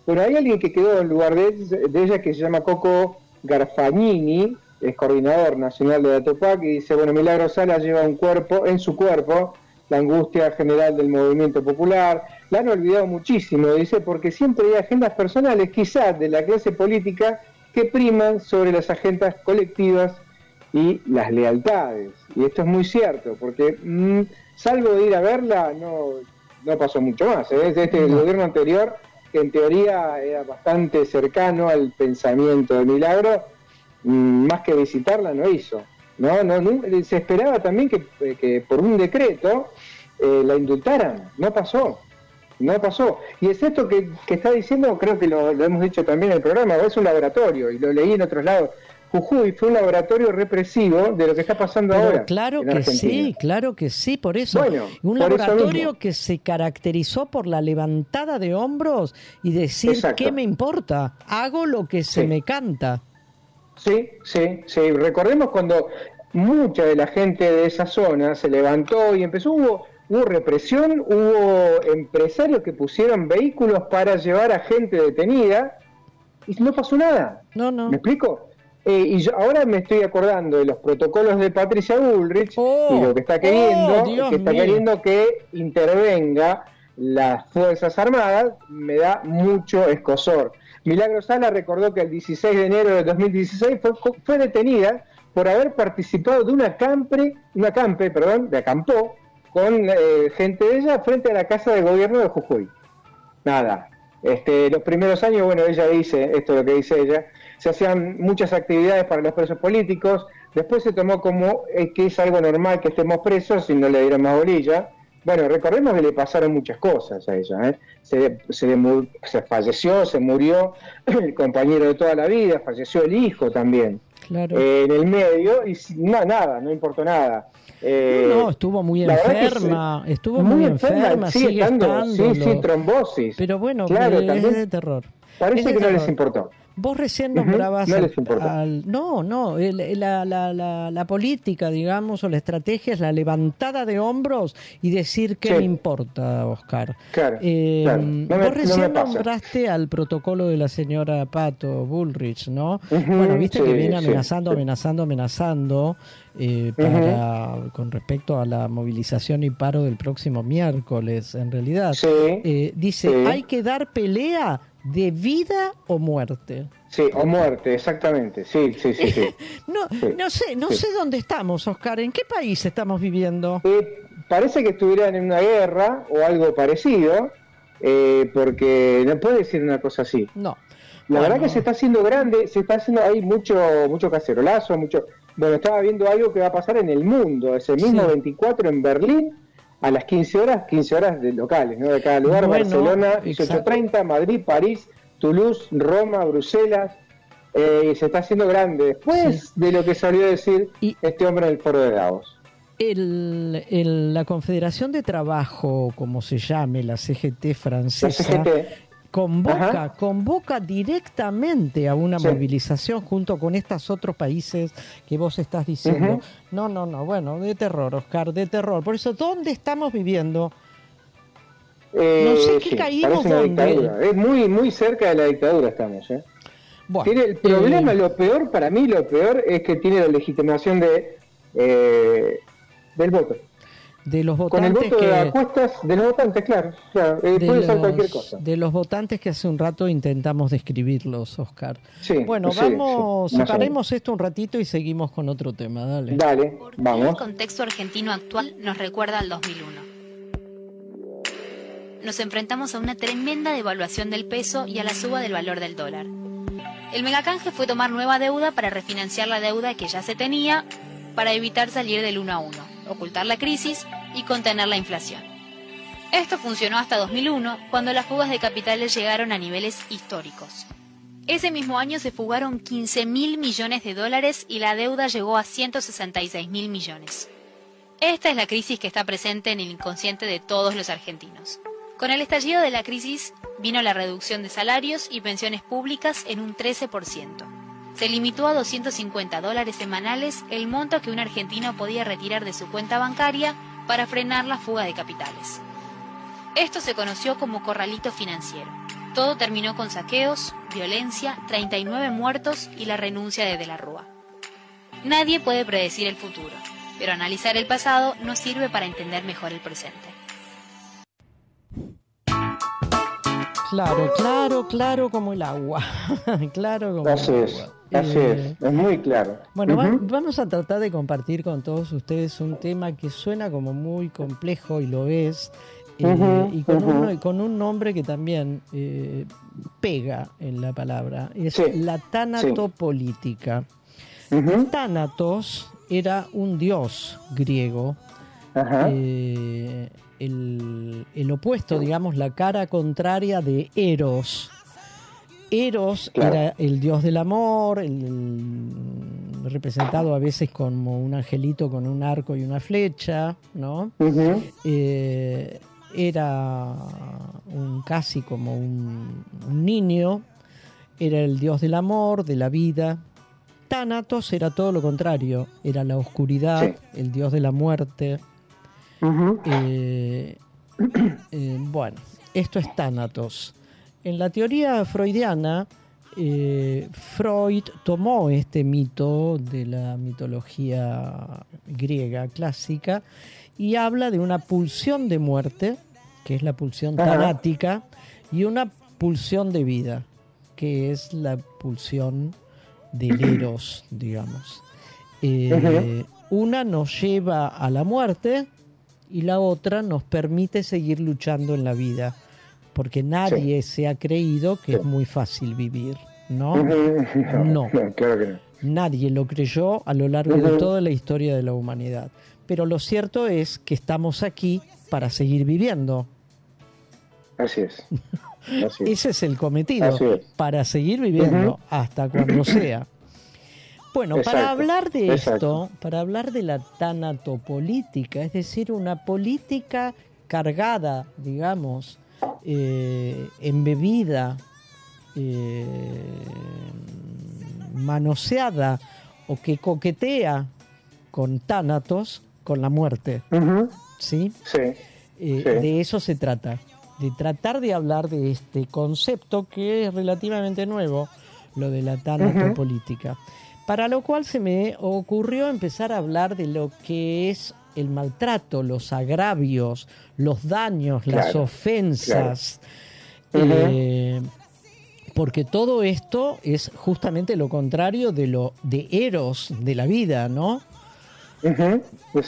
Bueno, hay alguien que quedó en lugar de, de ella que se llama Coco Garfagnini, es coordinador nacional de la TOPAC y dice, bueno, Milagro Sala lleva un cuerpo, en su cuerpo, la angustia general del movimiento popular. La han olvidado muchísimo, dice, porque siempre hay agendas personales, quizás de la clase política, que priman sobre las agendas colectivas y las lealtades. Y esto es muy cierto, porque mm, salvo de ir a verla, no, no pasó mucho más. ¿eh? Desde este gobierno anterior, que en teoría era bastante cercano al pensamiento de Milagro, más que visitarla no hizo. No, no, nu- se esperaba también que, eh, que por un decreto eh, la indultaran, no pasó. No pasó. Y es esto que, que está diciendo, creo que lo, lo hemos dicho también en el programa, es un laboratorio, y lo leí en otros lados. Jujuy fue un laboratorio represivo de lo que está pasando Pero ahora. claro que sí, claro que sí, por eso. Bueno, un por laboratorio que se caracterizó por la levantada de hombros y decir, Exacto. ¿qué me importa? Hago lo que se Sí. me canta. Sí, sí, sí. Recordemos cuando mucha de la gente de esa zona se levantó y empezó, hubo, hubo represión, hubo empresarios que pusieron vehículos para llevar a gente detenida y no pasó nada. No, no. ¿Me explico? Eh, y yo ahora me estoy acordando de los protocolos de Patricia Bullrich y lo que está queriendo, oh, que está mío. queriendo que intervenga las Fuerzas Armadas, me da mucho escosor. Milagro Sala recordó que el 16 de enero de 2016 fue, detenida por haber participado de una campe, una campe, perdón, de acampó con eh, gente de ella frente a la casa de gobierno de Jujuy. Nada. Este, los primeros años, bueno, ella dice, esto es lo que dice ella, se hacían muchas actividades para los presos políticos, después se tomó como eh, que es algo normal que estemos presos y no le dieron más bolilla. Bueno, recordemos que le pasaron muchas cosas a ella. ¿eh? Se, se, se falleció, se murió el compañero de toda la vida, falleció el hijo también. Claro. Eh, en el medio, y no, nada, no importó nada. Eh, no, no, estuvo muy enferma, estuvo muy, enferma, sigue, sigue estando, estando. sí, sí, trombosis. Pero bueno, Claro, eh, es también de terror. Parece que no les importó. Vos recién nombrabas no al- al- no, no, la, la, la, la política, digamos, o la estrategia es la levantada de hombros y decir qué Sí. me importa, Oscar. Claro, Eh, claro. No me- vos recién nombraste al protocolo de la señora Pato Bullrich, ¿no? Bueno, viste que viene amenazando, sí. amenazando, amenazando eh, para, con respecto a la movilización y paro del próximo miércoles, en realidad. Sí, Eh, dice, hay que dar pelea de vida o muerte. Sí, o muerte, exactamente. Sí, sí, sí. sí. No, Sí, no sé, no sí. sé dónde estamos, Oscar. ¿En qué país estamos viviendo? Eh, parece que estuvieran en una guerra o algo parecido, eh, porque no puede decir una cosa así. No. La Bueno. verdad que se está haciendo grande, se está haciendo hay mucho mucho cacerolazo, mucho. Bueno, estaba viendo algo que va a pasar en el mundo, ese mismo Sí. 24 en Berlín a las 15 horas, 15 horas de locales, ¿no? De cada lugar, Bueno, Barcelona, exacto. 18:30, Madrid, París, Toulouse, Roma, Bruselas. eh, se está haciendo grande después de lo que salió a decir este hombre en el foro de Davos. El, el- la Confederación de Trabajo, como se llame, la CGT La francesa, CGT. Convoca, Ajá. convoca directamente a una Sí. movilización junto con estos otros países que vos estás diciendo. No, no, no, bueno, de terror, Oscar, de terror. Por eso, ¿dónde estamos viviendo? Eh, No sé qué sí, caímos dónde. Es muy, muy cerca de la dictadura estamos, ¿eh? Bueno, Tiene el problema, eh, lo peor, para mí lo peor es que tiene la legitimación de eh, del voto. De los Con el votantes voto de que... cuestas de los votantes, claro. claro, eh, de puede ser los- cualquier cosa. de los votantes que hace un rato intentamos describirlos, Oscar. Sí, bueno, sí, vamos, sí, separemos esto un ratito y seguimos con otro tema, dale. Dale, El vamos. contexto argentino actual nos recuerda al 2001. Nos enfrentamos a una tremenda devaluación del peso y a la suba del valor del dólar. El megacanje fue tomar nueva deuda para refinanciar la deuda que ya se tenía para evitar salir del 1 a 1, ocultar la crisis y contener la inflación. Esto funcionó hasta 2001, cuando las fugas de capitales llegaron a niveles históricos. Ese mismo año se fugaron 15 mil millones de dólares y la deuda llegó a 166 mil millones. Esta es la crisis que está presente en el inconsciente de todos los argentinos. Con el estallido de la crisis vino la reducción de salarios y pensiones públicas en un 13%. Se limitó a 250 dólares semanales el monto que un argentino podía retirar de su cuenta bancaria para frenar la fuga de capitales. Esto se conoció como corralito financiero. Todo terminó con saqueos, violencia, 39 muertos y la renuncia de De la Rúa. Nadie puede predecir el futuro, pero analizar el pasado nos sirve para entender mejor el presente. Claro, claro, claro como el agua. claro como Así el es, agua. Así Eh, es, es muy claro. Bueno, va- vamos a tratar de compartir con todos ustedes un tema que suena como muy complejo y lo es, eh, y con, un, y con un nombre que también eh, pega en la palabra, es Sí, la tanatopolítica. Thanatos era un dios griego, el opuesto, digamos, la cara contraria de Eros. Eros Claro. era el dios del amor, el- el- representado a veces como un angelito con un arco y una flecha, ¿no? Eh, era un casi como un, un niño, era el dios del amor, de la vida. Thanatos era todo lo contrario, era la oscuridad, Sí. el dios de la muerte. Eh, eh, bueno, esto es Thanatos. En la teoría freudiana, eh, Freud tomó este mito de la mitología griega clásica y habla de una pulsión de muerte, que es la pulsión tanática, y una pulsión de vida, que es la pulsión del eros, digamos. Eh, Una nos lleva a la muerte y la otra nos permite seguir luchando en la vida, porque nadie se ha creído que es muy fácil vivir, ¿no? No. claro que no. Nadie lo creyó a lo largo de toda la historia de la humanidad. Pero lo cierto es que estamos aquí para seguir viviendo. Así es. Así es. Ese es el cometido, es. para seguir viviendo hasta cuando sea. Bueno, para hablar de exacto. esto, para hablar de la tanatopolítica, es decir, una política cargada, digamos, eh, embebida, eh, manoseada o que coquetea con tánatos, con la muerte. ¿sí? Sí. Eh, Sí. De eso se trata, de tratar de hablar de este concepto que es relativamente nuevo, lo de la tanatopolítica. Para lo cual se me ocurrió empezar a hablar de lo que es el maltrato, los agravios, los daños, las ofensas. claro. eh, porque todo esto es justamente lo contrario de lo de eros de la vida, ¿no?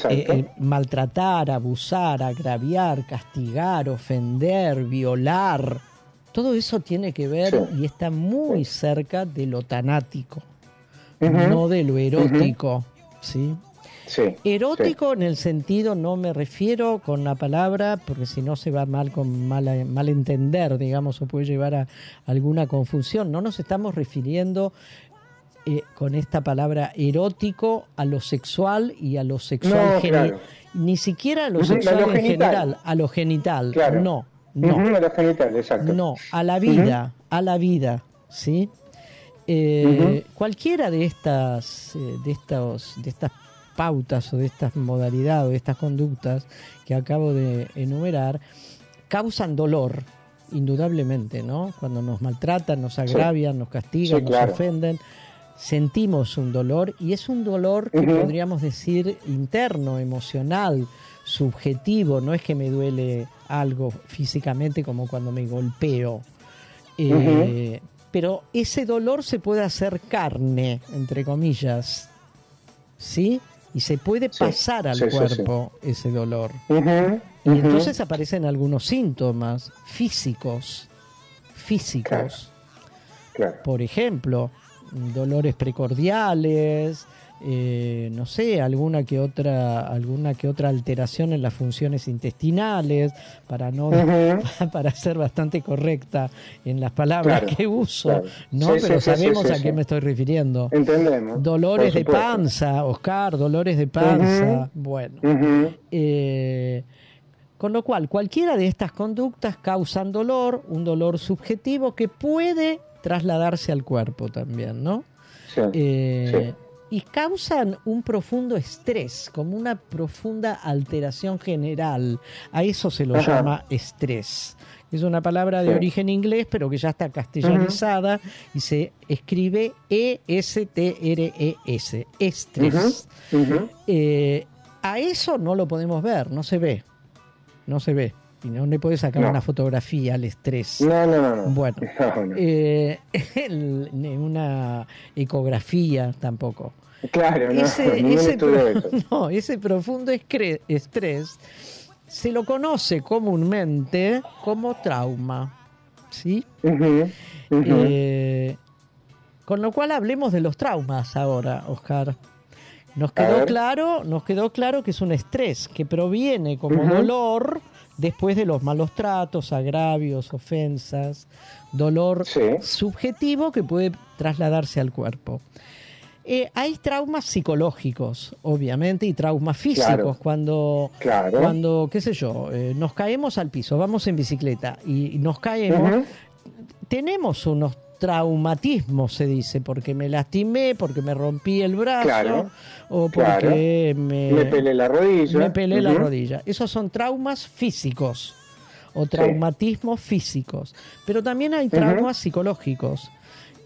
Eh, maltratar, abusar, agraviar, castigar, ofender, violar, todo eso tiene que ver Sí. y está muy cerca de lo tanático, no de lo erótico, ¿sí? Sí. Erótico en el sentido, no me refiero con la palabra, porque si no se va mal con mal, mal entender, digamos, o puede llevar a alguna confusión. No nos estamos refiriendo eh, con esta palabra erótico a lo sexual y a lo sexual No, claro. ni siquiera a lo sexual lo en genital. general, a lo genital. Claro. No, no. Ujú, a los genitales, exacto. No, a la vida, a la vida, ¿sí? Eh, Cualquiera de estas, eh, de estos, de estas pautas o de estas modalidades o de estas conductas que acabo de enumerar causan dolor, indudablemente, ¿no? Cuando nos maltratan, nos agravian, nos castigan, Sí, nos claro. ofenden, sentimos un dolor y es un dolor que podríamos decir interno, emocional, subjetivo, no es que me duele algo físicamente como cuando me golpeo. Eh, Pero ese dolor se puede hacer carne, entre comillas, ¿sí? Y se puede Sí, pasar al sí, sí, sí. cuerpo ese dolor. Y entonces aparecen algunos síntomas físicos, físicos. Claro. Por ejemplo, dolores precordiales, eh, no sé, alguna que otra, alguna que otra alteración en las funciones intestinales, para no, para ser bastante correcta en las palabras Claro, que uso, claro. no, Sí, pero sí, sabemos sí, a qué me estoy refiriendo. Entendemos. Dolores de panza, Oscar, dolores de panza. Bueno, eh, con lo cual, cualquiera de estas conductas causan dolor, un dolor subjetivo que puede trasladarse al cuerpo también, ¿no? Eh, Y causan un profundo estrés, como una profunda alteración general. A eso se lo Ajá. llama estrés. Es una palabra de Sí. origen inglés, pero que ya está castellanizada y se escribe E E-S-T-R-E-S, estrés. Ujú, ujú. Eh, a eso no lo podemos ver, no se ve. No se ve. Y no le puedes sacar No. una fotografía al estrés. No, no, no. no. Bueno, No, eh, el- una ecografía tampoco. Claro, no. Ese, ese pro- ese profundo estrés se lo conoce comúnmente como trauma. ¿Sí? Eh, con lo cual hablemos de los traumas ahora, Oscar. Nos quedó claro, nos quedó claro que es un estrés que proviene como dolor después de los malos tratos, agravios, ofensas, dolor Sí. subjetivo que puede trasladarse al cuerpo. Eh, hay traumas psicológicos, obviamente, y traumas físicos. Claro. Cuando, Claro. cuando, qué sé yo, eh, nos caemos al piso, vamos en bicicleta y, nos caemos, tenemos unos traumatismos, se dice, porque me lastimé, porque me rompí el brazo, Claro, o claro. porque me, Me pelé la rodilla. me pelé la rodilla. Esos son traumas físicos o traumatismos físicos. Pero también hay traumas psicológicos,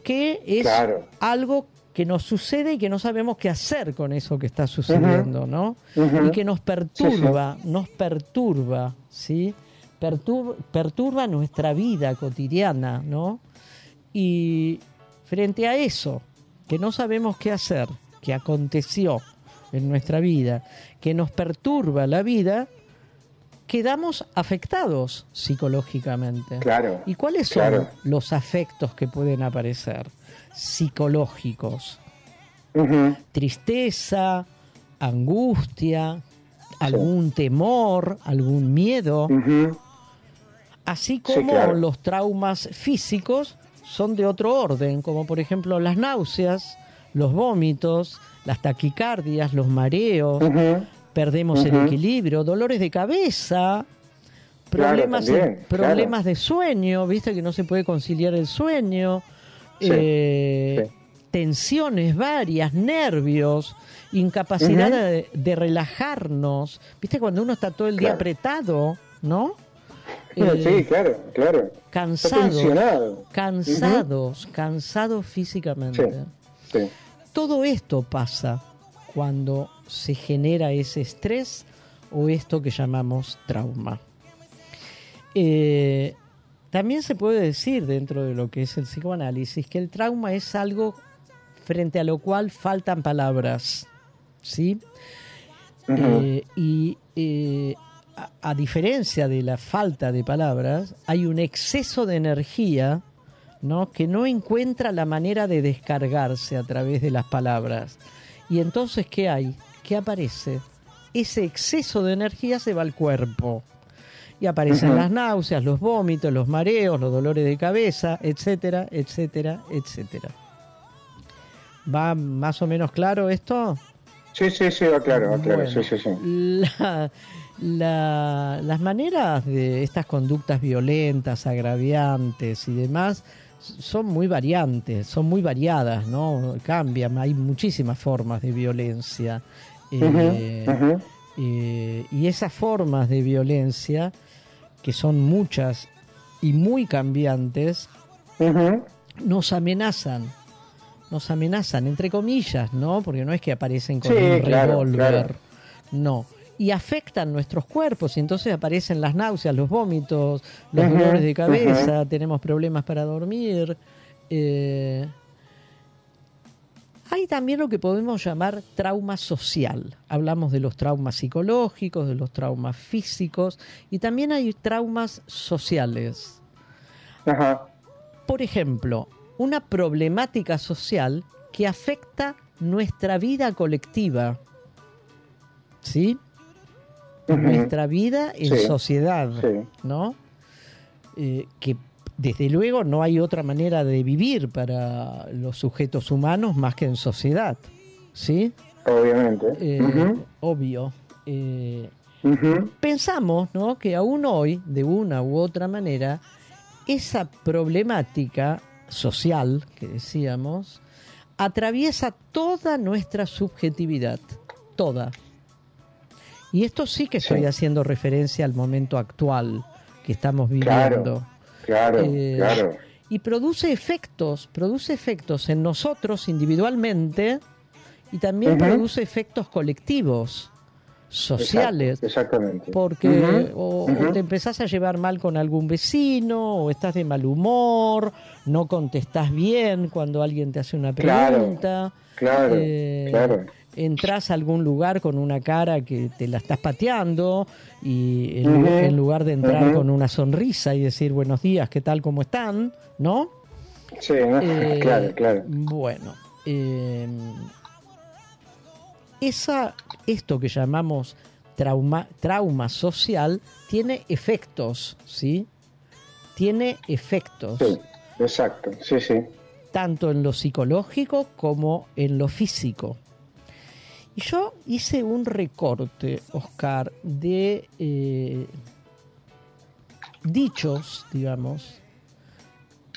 que es Claro. algo que nos sucede y que no sabemos qué hacer con eso que está sucediendo, ¿no? Y que nos perturba, nos perturba, ¿sí? Pertur- perturba nuestra vida cotidiana, ¿no? Y frente a eso, que no sabemos qué hacer, que aconteció en nuestra vida, que nos perturba la vida, quedamos afectados psicológicamente. Claro, ¿Y cuáles son claro. los afectos que pueden aparecer psicológicos? Tristeza, angustia, algún temor, algún miedo, así Sí, como claro. los traumas físicos son de otro orden, como por ejemplo las náuseas, los vómitos, las taquicardias, los mareos, perdemos el equilibrio, dolores de cabeza, Claro, problemas, también, problemas de sueño, viste que no se puede conciliar el sueño, Sí, eh, sí. tensiones varias, nervios, incapacidad de, de relajarnos, viste cuando uno está todo el día apretado, ¿no? Eh, sí, claro, claro. Está cansados, tensionado. cansados, cansados físicamente. Sí, sí. Todo esto pasa cuando se genera ese estrés o esto que llamamos trauma. Eh, también se puede decir dentro de lo que es el psicoanálisis que el trauma es algo frente a lo cual faltan palabras, ¿sí? Eh, y eh, a, a diferencia de la falta de palabras, hay un exceso de energía ¿no? que no encuentra la manera de descargarse a través de las palabras. Y entonces, ¿qué hay? ¿Qué aparece? Ese exceso de energía se va al cuerpo. Y aparecen las náuseas, los vómitos, los mareos, los dolores de cabeza, etcétera, etcétera, etcétera. ¿Va más o menos claro esto? Sí, sí, sí, va claro, va claro. Bueno, Sí, sí, sí. la- la- las maneras de estas conductas violentas, agraviantes y demás son muy variantes, son muy variadas, ¿no? Cambian, hay muchísimas formas de violencia. Eh, eh, y esas formas de violencia, que son muchas y muy cambiantes, nos amenazan. Nos amenazan, entre comillas, ¿no? Porque no es que aparecen con Sí, un claro, revólver. claro. No. Y afectan nuestros cuerpos y entonces aparecen las náuseas, los vómitos, los dolores de cabeza, tenemos problemas para dormir. eh. Hay también lo que podemos llamar trauma social. Hablamos de los traumas psicológicos, de los traumas físicos y también hay traumas sociales. Ajá. Por ejemplo, una problemática social que afecta nuestra vida colectiva. ¿Sí? Nuestra vida en Sí, sociedad, sí. ¿no? Eh, que desde luego no hay otra manera de vivir para los sujetos humanos más que en sociedad. ¿Sí? Obviamente. Eh, Obvio. Eh, pensamos ¿no? que aún hoy, de una u otra manera, esa problemática social que decíamos atraviesa toda nuestra subjetividad, toda. Y esto sí que estoy Sí. haciendo referencia al momento actual que estamos viviendo. Claro, Eh, claro. Y produce efectos, produce efectos en nosotros individualmente y también produce efectos colectivos, sociales. Exactamente. Porque o, te empezás a llevar mal con algún vecino, o estás de mal humor, no contestás bien cuando alguien te hace una Claro, pregunta. claro, eh, claro. Entrás a algún lugar con una cara que te la estás pateando y en, lugar de entrar con una sonrisa y decir buenos días, ¿qué tal? ¿Cómo están? ¿No? Sí, ¿no? Eh, claro, claro. Bueno, eh, esa, esto que llamamos trauma, trauma social tiene efectos, ¿sí? Tiene efectos, Sí, exacto. Sí, sí. tanto en lo psicológico como en lo físico. Y yo hice un recorte, Oscar, de eh, dichos, digamos,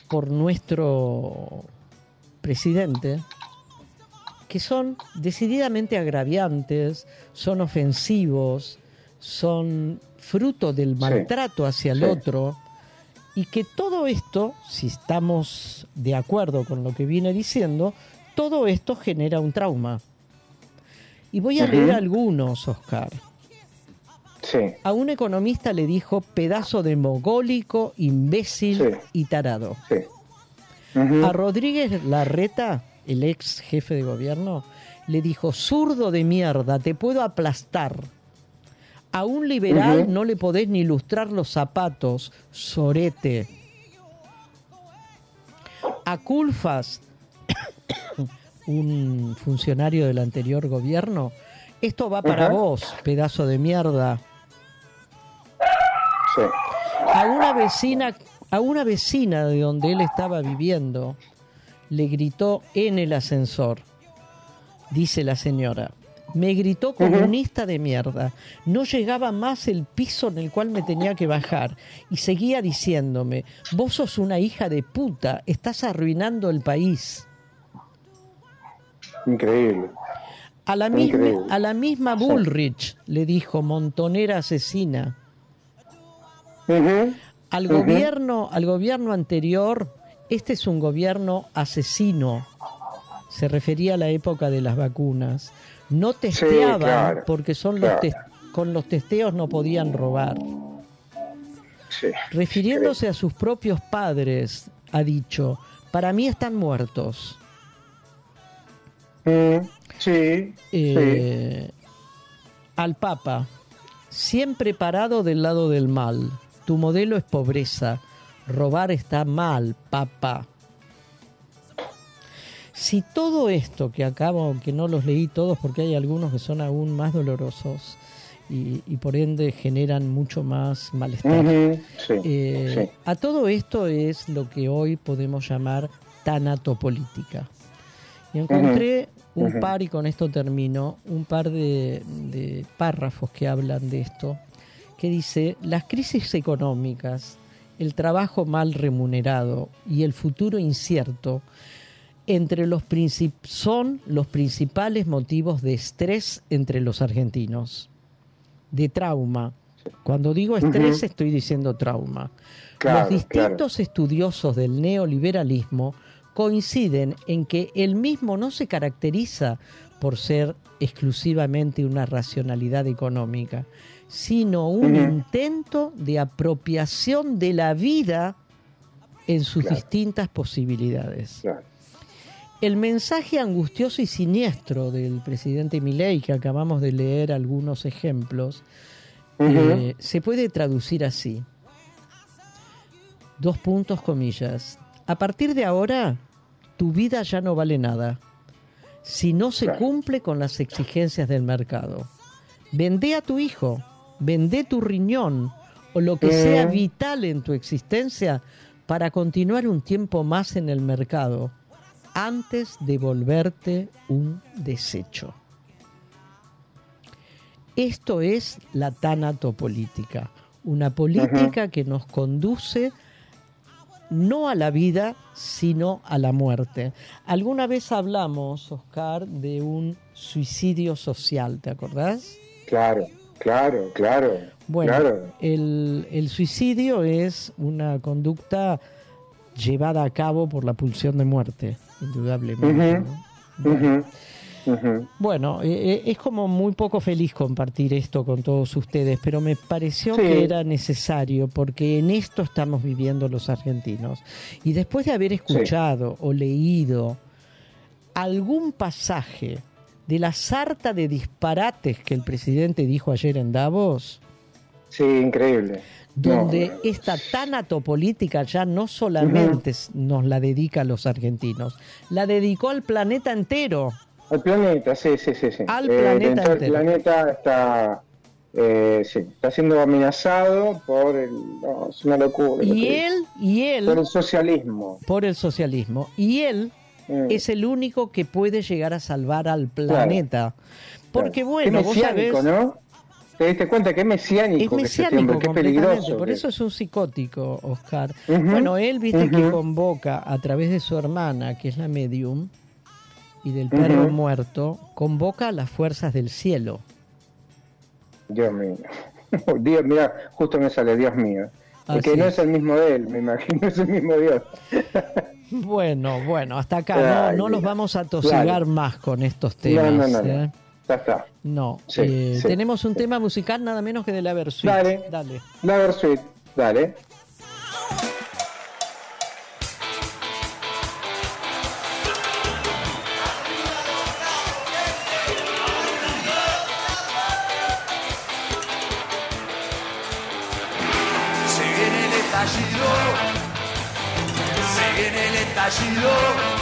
por nuestro presidente, que son decididamente agraviantes, son ofensivos, son fruto del maltrato hacia el sí. otro, y que todo esto, si estamos de acuerdo con lo que viene diciendo, todo esto genera un trauma. Y voy a leer algunos, Oscar. Sí. A un economista le dijo pedazo de mogólico, imbécil Sí. y tarado. Sí. A Rodríguez Larreta, el ex jefe de gobierno, le dijo, zurdo de mierda, te puedo aplastar. A un liberal no le podés ni lustrar los zapatos, sorete. A Culfas, un funcionario del anterior gobierno, esto va para vos, pedazo de mierda. Sí. A una vecina, a una vecina de donde él estaba viviendo, le gritó en el ascensor, dice la señora. Me gritó comunista de mierda. No llegaba más el piso en el cual me tenía que bajar. Y seguía diciéndome, vos sos una hija de puta, estás arruinando el país. Increíble. A la misma, a la misma. Bullrich le dijo, montonera asesina. Al gobierno, al gobierno anterior, este es un gobierno asesino. Se refería a la época de las vacunas. No testeaban claro, porque son los claro. con los testeos no podían robar. Sí. Refiriéndose a sus propios padres, ha dicho, para mí están muertos. Mm, sí. Eh, Al Papa, siempre parado del lado del mal. Tu modelo es pobreza. Robar está mal, Papa. Si todo esto que acabo, que no los leí todos porque hay algunos que son aún más dolorosos y, y por ende generan mucho más malestar. Sí, Eh, sí. A todo esto es lo que hoy podemos llamar tanatopolítica. Y encontré un par, y con esto termino, un par de, de párrafos que hablan de esto, que dice, las crisis económicas, el trabajo mal remunerado y el futuro incierto entre los princip- son los principales motivos de estrés entre los argentinos, de trauma. Cuando digo estrés estoy diciendo trauma. Claro, los distintos estudiosos del neoliberalismo coinciden en que el mismo no se caracteriza por ser exclusivamente una racionalidad económica, sino un intento de apropiación de la vida en sus Claro. distintas posibilidades. Claro. El mensaje angustioso y siniestro del presidente Milei, que acabamos de leer algunos ejemplos, eh, se puede traducir así. Dos puntos comillas. A partir de ahora, tu vida ya no vale nada si no se cumple con las exigencias del mercado. Vende a tu hijo, vende tu riñón o lo que sea Mm. vital en tu existencia para continuar un tiempo más en el mercado antes de volverte un desecho. Esto es la tanatopolítica, una política que nos conduce no a la vida, sino a la muerte. Alguna vez hablamos, Oscar, de un suicidio social, ¿te acordás? Claro, claro, claro. Bueno, claro. el, el suicidio es una conducta llevada a cabo por la pulsión de muerte, indudablemente. Bueno, eh, eh, es como muy poco feliz compartir esto con todos ustedes, pero me pareció Sí. que era necesario porque en esto estamos viviendo los argentinos. Y después de haber escuchado o leído algún pasaje de la sarta de disparates que el presidente dijo ayer en Davos, Sí, increíble. donde No, esta tanatopolítica ya no solamente nos la dedica a los argentinos, la dedicó al planeta entero. Al planeta, sí, sí, sí. sí. Al Eh, planeta el entero. planeta está, eh, sí, está siendo amenazado por el. no, es una locura. lo Y que- él, y él, Por el socialismo. por el socialismo, y él Mm. es el único que puede llegar a salvar al planeta. Porque Claro. bueno, vos sabés, ¿no? ¿Te diste cuenta que es mesiánico? es que mesiánico completamente, peligroso. por que- eso es un psicótico, Oscar. Bueno, él viste que convoca a través de su hermana, que es la medium, y del perro muerto, convoca a las fuerzas del cielo. Dios mío. Dios, mira, justo me sale, Dios mío. Así no es. el mismo de él, me imagino, es el mismo Dios. Bueno, bueno, hasta acá no, Ay, no los vamos a tosigar más con estos temas. no, no, no. ¿eh? Ya está. No, Sí, eh, sí, tenemos un tema musical nada menos que de la Versuit. Dale. Dale. La Versuit, dale. Estallido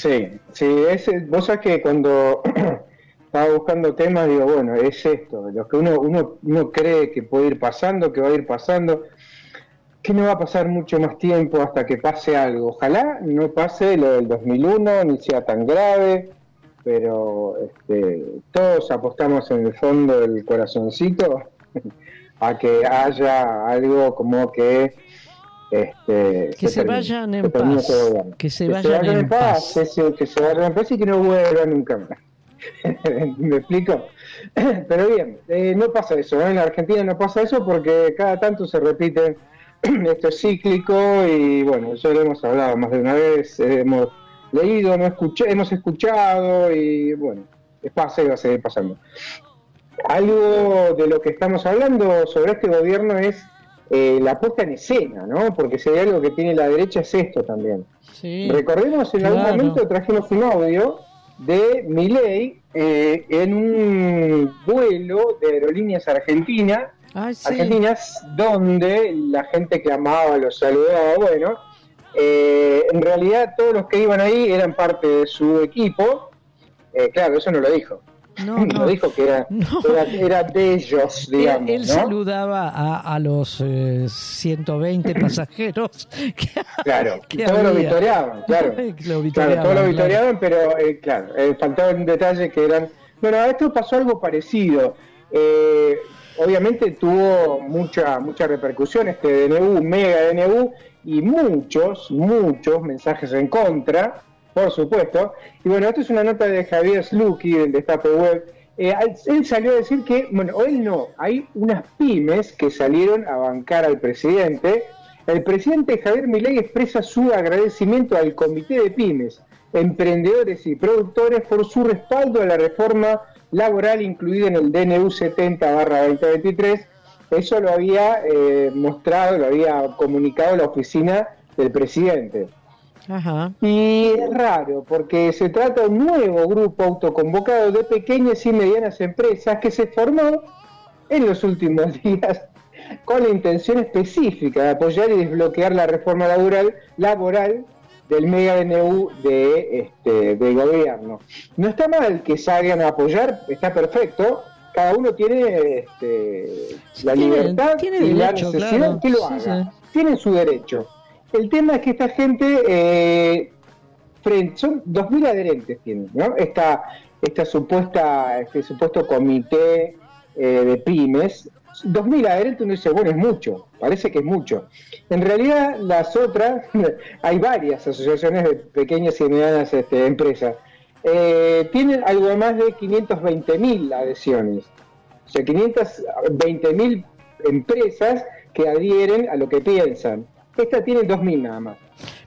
Sí, sí, es, vos sabés que cuando estaba buscando temas, digo, bueno, es esto, lo que uno, uno, uno cree que puede ir pasando, que va a ir pasando, que no va a pasar mucho más tiempo hasta que pase algo. Ojalá no pase lo del 2001, ni sea tan grave, pero este, todos apostamos en el fondo del corazoncito a que haya algo como que este, Que se vayan en paz, que se vayan en paz. que se, que se vayan en paz y que no vuelvan nunca más. ¿Me explico? Pero bien, eh, no pasa eso, ¿no? en la Argentina no pasa eso porque cada tanto se repite, esto es cíclico y bueno, ya lo hemos hablado más de una vez, eh, hemos leído, no escuché, hemos escuchado y bueno, pasa y va a seguir pasando. Algo de lo que estamos hablando sobre este gobierno es eh, la puesta en escena, ¿no? Porque si hay algo que tiene la derecha es esto también. Sí, Recordemos, en algún momento trajimos un audio de Milei eh, en un vuelo de aerolíneas Ay, sí. argentinas donde la gente que amaba los saludaba, bueno, eh, en realidad todos los que iban ahí eran parte de su equipo, Eh, claro, eso no lo dijo, No, dijo que era, era, era de ellos, digamos, él ¿no? saludaba a, a los eh, 120 pasajeros. que- Claro, que todos lo victoriaban, claro. Lo Claro, todos lo claro. victoriaban, pero eh, claro, eh, faltaba un detalle que eran... Bueno, a esto pasó algo parecido. Eh, obviamente tuvo mucha mucha repercusión este DNU, mega DNU, y muchos, muchos mensajes en contra, por supuesto. Y bueno, esto es una nota de Javier Slucky, del Destape Web. Eh, él salió a decir que, bueno, él no, hay unas pymes que salieron a bancar al presidente. El presidente Javier Milei expresa su agradecimiento al comité de pymes, emprendedores y productores por su respaldo a la reforma laboral incluida en el DNU 70-2023. Eso lo había eh, mostrado, lo había comunicado la oficina del presidente. Ajá. Y es raro, porque se trata de un nuevo grupo autoconvocado de pequeñas y medianas empresas que se formó en los últimos días con la intención específica de apoyar y desbloquear la reforma laboral, laboral del mega DNU de este del gobierno. No está mal que salgan a apoyar, está perfecto. Cada uno tiene este, la tiene- libertad tiene y la derecho, necesidad claro. que lo Sí, haga. sí. Tienen su derecho. El tema es que esta gente, eh, frente, son 2.000 adherentes tienen, ¿no? Esta, esta supuesta, este supuesto comité eh, de pymes, 2.000 adherentes, uno dice, bueno, es mucho, parece que es mucho. En realidad, las otras, hay varias asociaciones de pequeñas y medianas este, empresas, eh, tienen algo más de 520.000 adhesiones. O sea, 520.000 empresas que adhieren a lo que piensan. Esta tiene 2.000 nada más.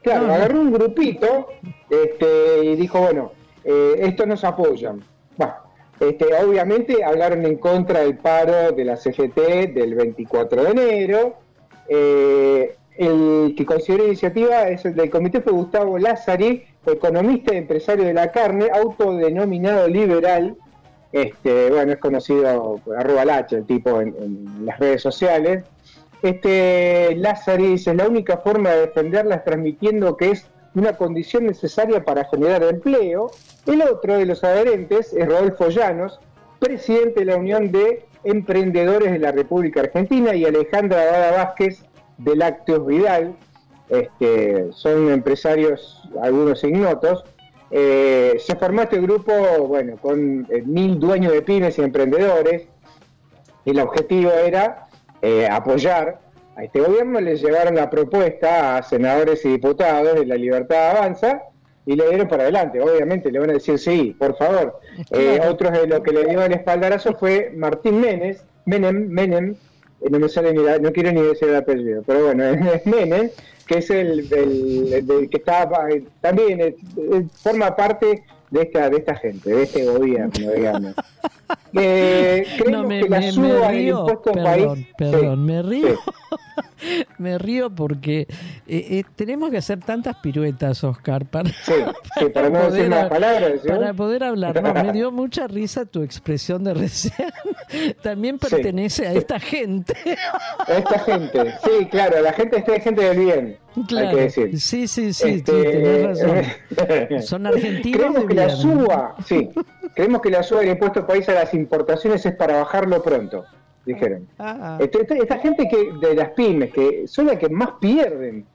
Claro, No, no. agarró un grupito este, y dijo, bueno, eh, estos nos apoyan. Bueno, este, obviamente hablaron en contra del paro de la CGT del 24 de enero. Eh, el que consideró iniciativa es el del comité fue Gustavo Lázari, economista y empresario de la carne, autodenominado liberal. Este, bueno, es conocido arroba Lacha, el tipo en, en las redes sociales. Este Lázari dice, la única forma de defenderla es transmitiendo que es una condición necesaria para generar empleo. El otro de los adherentes es Rodolfo Llanos, presidente de la Unión de Emprendedores de la República Argentina, y Alejandra Dada Vázquez de Lácteos Vidal. Este, son empresarios, algunos ignotos. Eh, se formó este grupo, bueno, con eh, mil dueños de pymes y emprendedores. El objetivo era eh, apoyar a este gobierno. Les llevaron la propuesta a senadores y diputados de la Libertad Avanza y le dieron para adelante. Obviamente le van a decir sí, por favor. Eh, otros de los que le dio el espaldarazo fue Martín Menes, Menem, Menem, eh, no me sale ni la- no quiero ni decir el apellido, pero bueno, es Menem, que es el, el- que está también eh, eh, forma parte de esta de esta gente, de este gobierno, digamos. Eh, No, me, que la me- me suba del río, perdón, país. perdón, Sí, me río. sí. Me río porque eh, eh, tenemos que hacer tantas piruetas, Oscar, para, Sí, sí, para no decir poder ha- palabras. para poder hablar. No, me dio mucha risa tu expresión de recién. También pertenece a esta gente. A esta gente, sí, claro, la gente esta es gente del bien, hay Claro. que decir. Sí, sí, sí, Este, sí, tenés razón. Son argentinos Creemos de que la suba, sí, creemos que la suba del impuesto país a las importaciones es para bajarlo pronto, dijeron. Ah, Este, esta, esta gente que de las pymes, que son las que más pierden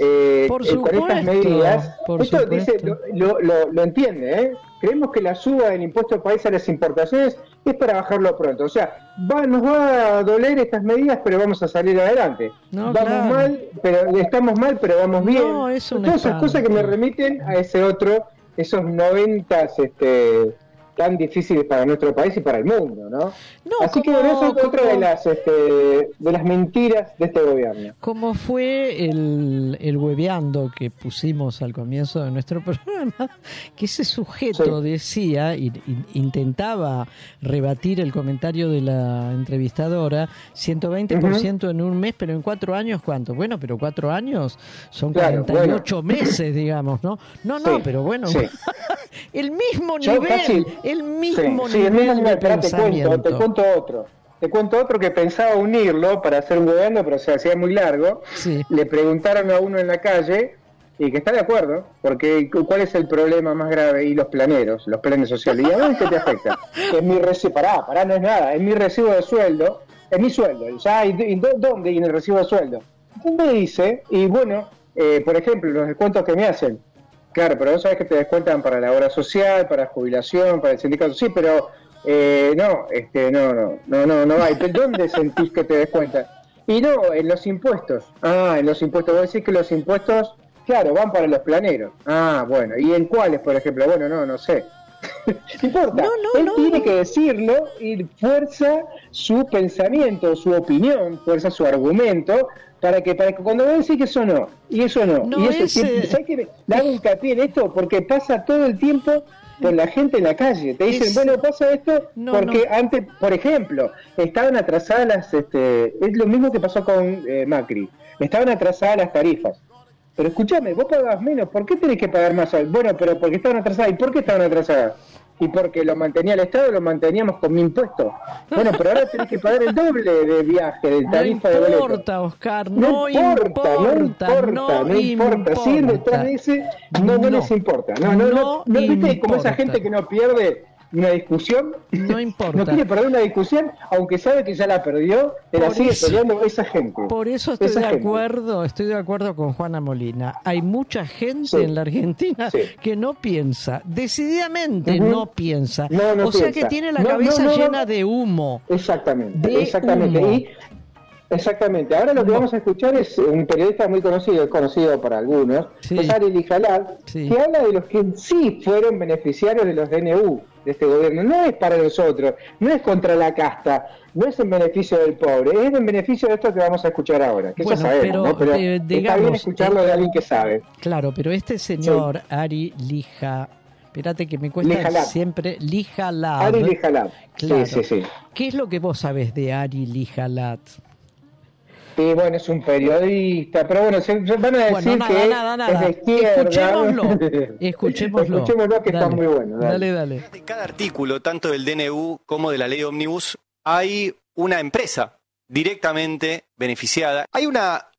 eh, Por eh, con estas medidas. por Esto dice, lo, lo- lo entiende, ¿eh? Creemos que la suba del impuesto al país a las importaciones es para bajarlo pronto. O sea, va, nos va a doler estas medidas, pero vamos a salir adelante. No, vamos claro. mal, pero estamos mal, pero vamos bien. No, es Todas esas cosas que me remiten a ese otro, esos noventas este, tan difíciles para nuestro país y para el mundo, ¿no? No, Así que como- bueno, eso es otra de las, este, de las mentiras de este gobierno. Como fue el, el hueveando que pusimos al comienzo de nuestro programa, que ese sujeto decía y, y- intentaba rebatir el comentario de la entrevistadora, 120% en un mes, pero en cuatro años, ¿cuánto? Bueno, pero cuatro años son Claro, 48 meses, digamos, ¿no? No, no, Sí, pero bueno, sí. el mismo Yo nivel, casi- el mismo Sí, sí, nivel el mismo nivel. te cuento, te cuento otro. Te cuento otro que pensaba unirlo para hacer un gobierno, pero se hacía muy largo. Sí. Le preguntaron a uno en la calle y que está de acuerdo, porque cu- ¿cuál es el problema más grave? Y los planeros, los planes sociales. ¿Y a dónde te afecta? Es mi recibo, pará, pará, no es nada, es mi recibo de sueldo, es mi sueldo. Ya, ¿y, y dó- dónde? Y en el recibo de sueldo. Me dice, y bueno, eh, por ejemplo, los descuentos que me hacen. Claro, pero vos sabés que te descuentan para la obra social, para jubilación, para el sindicato. Sí, pero eh, no, este, no, no, no, no, no hay. ¿Pero ¿Dónde sentís que te descuentan? Y no, en los impuestos. Ah, en los impuestos. Vos decís que los impuestos, claro, van para los planeros. Ah, bueno. ¿Y en cuáles, por ejemplo? Bueno, no, no sé. No importa. Él tiene que decirlo y fuerza su pensamiento, su opinión, fuerza su argumento, para que, para que cuando vos decís que eso no, y eso no, No, y eso ese- siempre- ¿sabés qué? Le hago hincapié en esto porque pasa todo el tiempo con la gente en la calle. Te dicen, Es- bueno, pasa esto No, porque no. antes, por ejemplo, estaban atrasadas las, este, es lo mismo que pasó con eh, Macri, estaban atrasadas las tarifas. Pero escúchame, vos pagabas menos, ¿por qué tenés que pagar más hoy? Bueno, pero porque estaban atrasadas. ¿Y por qué estaban atrasadas? Y porque lo mantenía el Estado, lo manteníamos con mi impuesto. Bueno, pero ahora tenés que pagar el doble de viaje, de No tarifa de boleto. importa, Oscar, No, no, importa, no importa, no importa. Siguen detrás de ese, no, no, No. les importa. No, no, no, No no, viste como esa importa. gente que no pierde una discusión. No importa. No quiere perder una discusión, aunque sabe que ya la perdió, te la sigue eso- peleando esa gente. Por eso estoy Esa de gente. acuerdo, estoy de acuerdo con Juana Molina. Hay mucha gente Sí. en la Argentina Sí. que no piensa, decididamente no piensa. No, no o sea piensa. que tiene la cabeza llena de humo. Exactamente, exactamente. humo. Y, exactamente. Ahora lo que vamos a escuchar es un periodista muy conocido, conocido para algunos, Sí. es Ari Lijalad, Sí. que habla de los que sí fueron beneficiarios de los DNU de este gobierno. No es para nosotros, no es contra la casta, no es en beneficio del pobre, es en beneficio de esto que vamos a escuchar ahora, que Bueno, ya sabemos, pero, ¿no? Pero eh, está bien escucharlo de alguien que sabe. Claro, pero este señor, Ari Lija, espérate que me cuesta siempre, Lijalad. Ari Lijalad. Claro. Sí, sí, sí. ¿Qué es lo que vos sabés de Ari Lijalad? Sí, bueno, es un periodista, pero bueno, se, se van a decir Bueno, nada, que nada, nada. es de izquierda. Escuchémoslo, escuchémoslo. Escuchémoslo que está Dale, muy bueno. Dale, dale. En cada artículo, tanto del DNU como de la ley Omnibus, hay una empresa directamente beneficiada. Hay un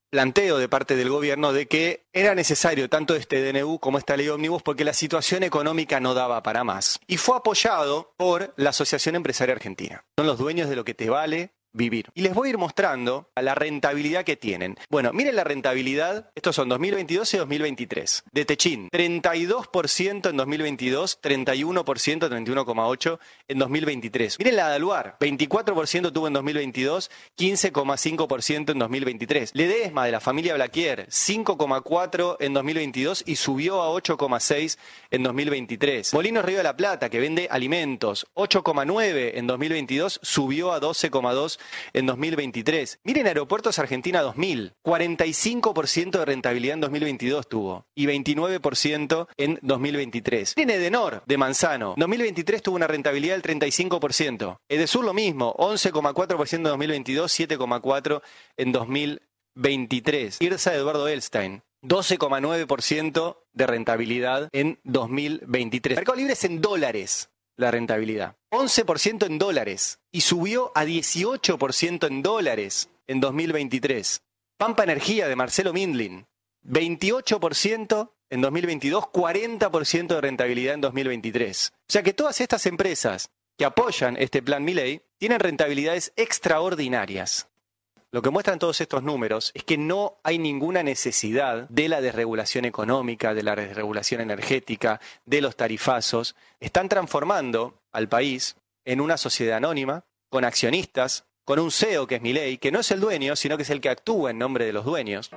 planteo de parte del gobierno de que era necesario tanto este DNU como esta ley Omnibus porque la situación económica no daba para más. Y fue apoyado por la Asociación Empresaria Argentina. Son los dueños de lo que te vale vivir. Y les voy a ir mostrando la rentabilidad que tienen. Bueno, miren la rentabilidad, estos son 2022 y 2023. De Techin, 32% en 2022, 31%, 31,8% en 2023. Miren la de Aluar, 24% tuvo en 2022, 15,5% en 2023. Ledesma de la familia Blaquier, 5,4% en 2022 y subió a 8,6% en 2023. Molinos Río de la Plata, que vende alimentos, 8,9% en 2022, subió a 12,2% en 2023. Miren Aeropuertos Argentina 2000, 45% de rentabilidad en 2022 tuvo y 29% en 2023. Miren Edenor de Manzano, 2023 tuvo una rentabilidad del 35%. Edesur lo mismo, 11,4% en 2022, 7,4% en 2023. Irsa Eduardo Elstein, 12,9% de rentabilidad en 2023. Mercado Libre es en dólares la rentabilidad. 11% en dólares y subió a 18% en dólares en 2023. Pampa Energía de Marcelo Mindlin, 28% en 2022, 40% de rentabilidad en 2023. O sea que todas estas empresas que apoyan este plan Milley tienen rentabilidades extraordinarias. Lo que muestran todos estos números es que no hay ninguna necesidad de la desregulación económica, de la desregulación energética, de los tarifazos. Están transformando al país en una sociedad anónima, con accionistas, con un CEO que es mi ley, que no es el dueño, sino que es el que actúa en nombre de los dueños.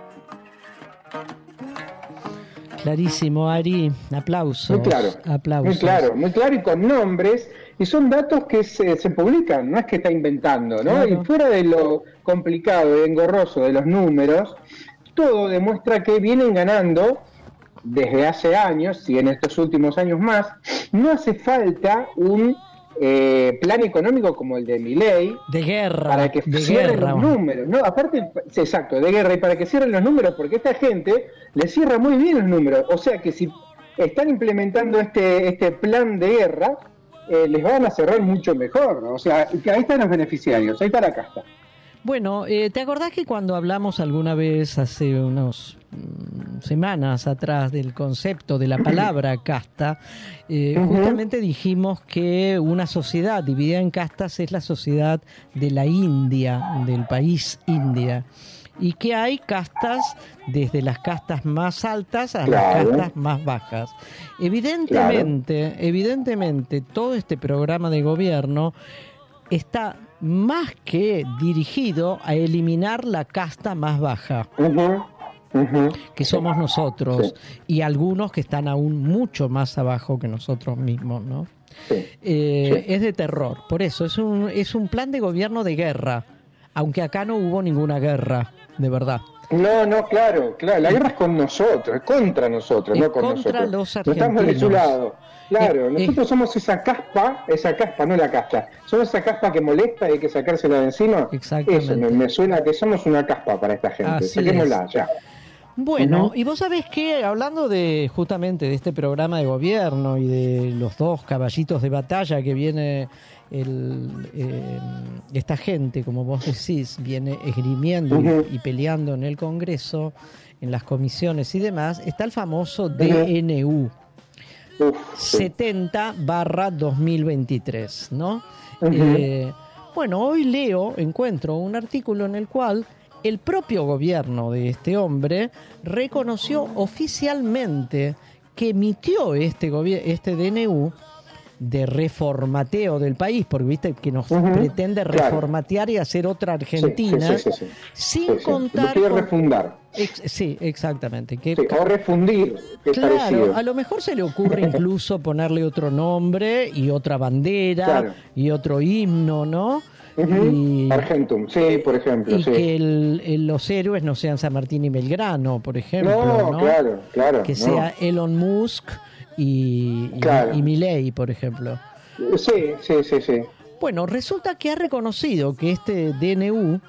Clarísimo, Ari. Aplausos. Muy claro. Aplausos. Muy claro, muy claro y con nombres. Y son datos que se, se publican, no es que está inventando, ¿no? Claro. Y fuera de lo complicado y engorroso de los números, todo demuestra que vienen ganando desde hace años y en estos últimos años más. No hace falta un eh, plan económico como el de Milei De guerra. para que de cierren guerra. los números, ¿no? Aparte, sí, exacto, de guerra, y para que cierren los números, porque esta gente le cierra muy bien los números. O sea que si están implementando este, este plan de guerra, eh, les van a cerrar mucho mejor, ¿no? O sea, que ahí están los beneficiarios, ahí está la casta. Bueno, eh, ¿te acordás que cuando hablamos alguna vez hace unos mm, semanas atrás del concepto de la palabra casta, eh, justamente dijimos que una sociedad dividida en castas es la sociedad de la India, del país India, y que hay castas desde las castas más altas a Claro. las castas más bajas. Evidentemente, evidentemente, todo este programa de gobierno está más que dirigido a eliminar la casta más baja, que somos nosotros, y algunos que están aún mucho más abajo que nosotros mismos, ¿no? Sí. Eh, Es de terror, por eso es un, es un plan de gobierno de guerra, aunque acá no hubo ninguna guerra, de verdad. No, no, claro, claro, la guerra es con nosotros, es contra nosotros, Es no con contra nosotros. los No estamos de su argentinos. lado. Claro, Eh, nosotros somos esa caspa, esa caspa, no la casta, somos esa caspa que molesta y hay que sacársela de encima. Exactamente. Eso, me, me suena que somos una caspa para esta gente, Así saquémosla ya. Bueno, y vos sabés que hablando de justamente de este programa de gobierno y de los dos caballitos de batalla que viene el, eh, esta gente, como vos decís, viene esgrimiendo y, peleando en el Congreso, en las comisiones y demás, está el famoso DNU. Uf, sí. 70 barra 2023, ¿no? Eh, bueno, hoy leo, encuentro un artículo en el cual el propio gobierno de este hombre reconoció oficialmente que emitió este, este DNU de reformateo del país, porque viste que nos pretende claro. reformatear y hacer otra Argentina, sí, sí, sí, sí. sin contar Lo quiere con- refundar. Ex- sí, exactamente. Que Sí, o refundir, Claro, parecido. a lo mejor se le ocurre incluso ponerle otro nombre y otra bandera Claro. y otro himno, ¿no? Y, Argentum, sí, por ejemplo, y sí. que el- el- los héroes no sean San Martín y Belgrano, por ejemplo, no, ¿no? claro, claro. que no. sea Elon Musk y, y, Claro. y Milei, por ejemplo. Sí, sí, sí, sí. Bueno, resulta que ha reconocido que este DNU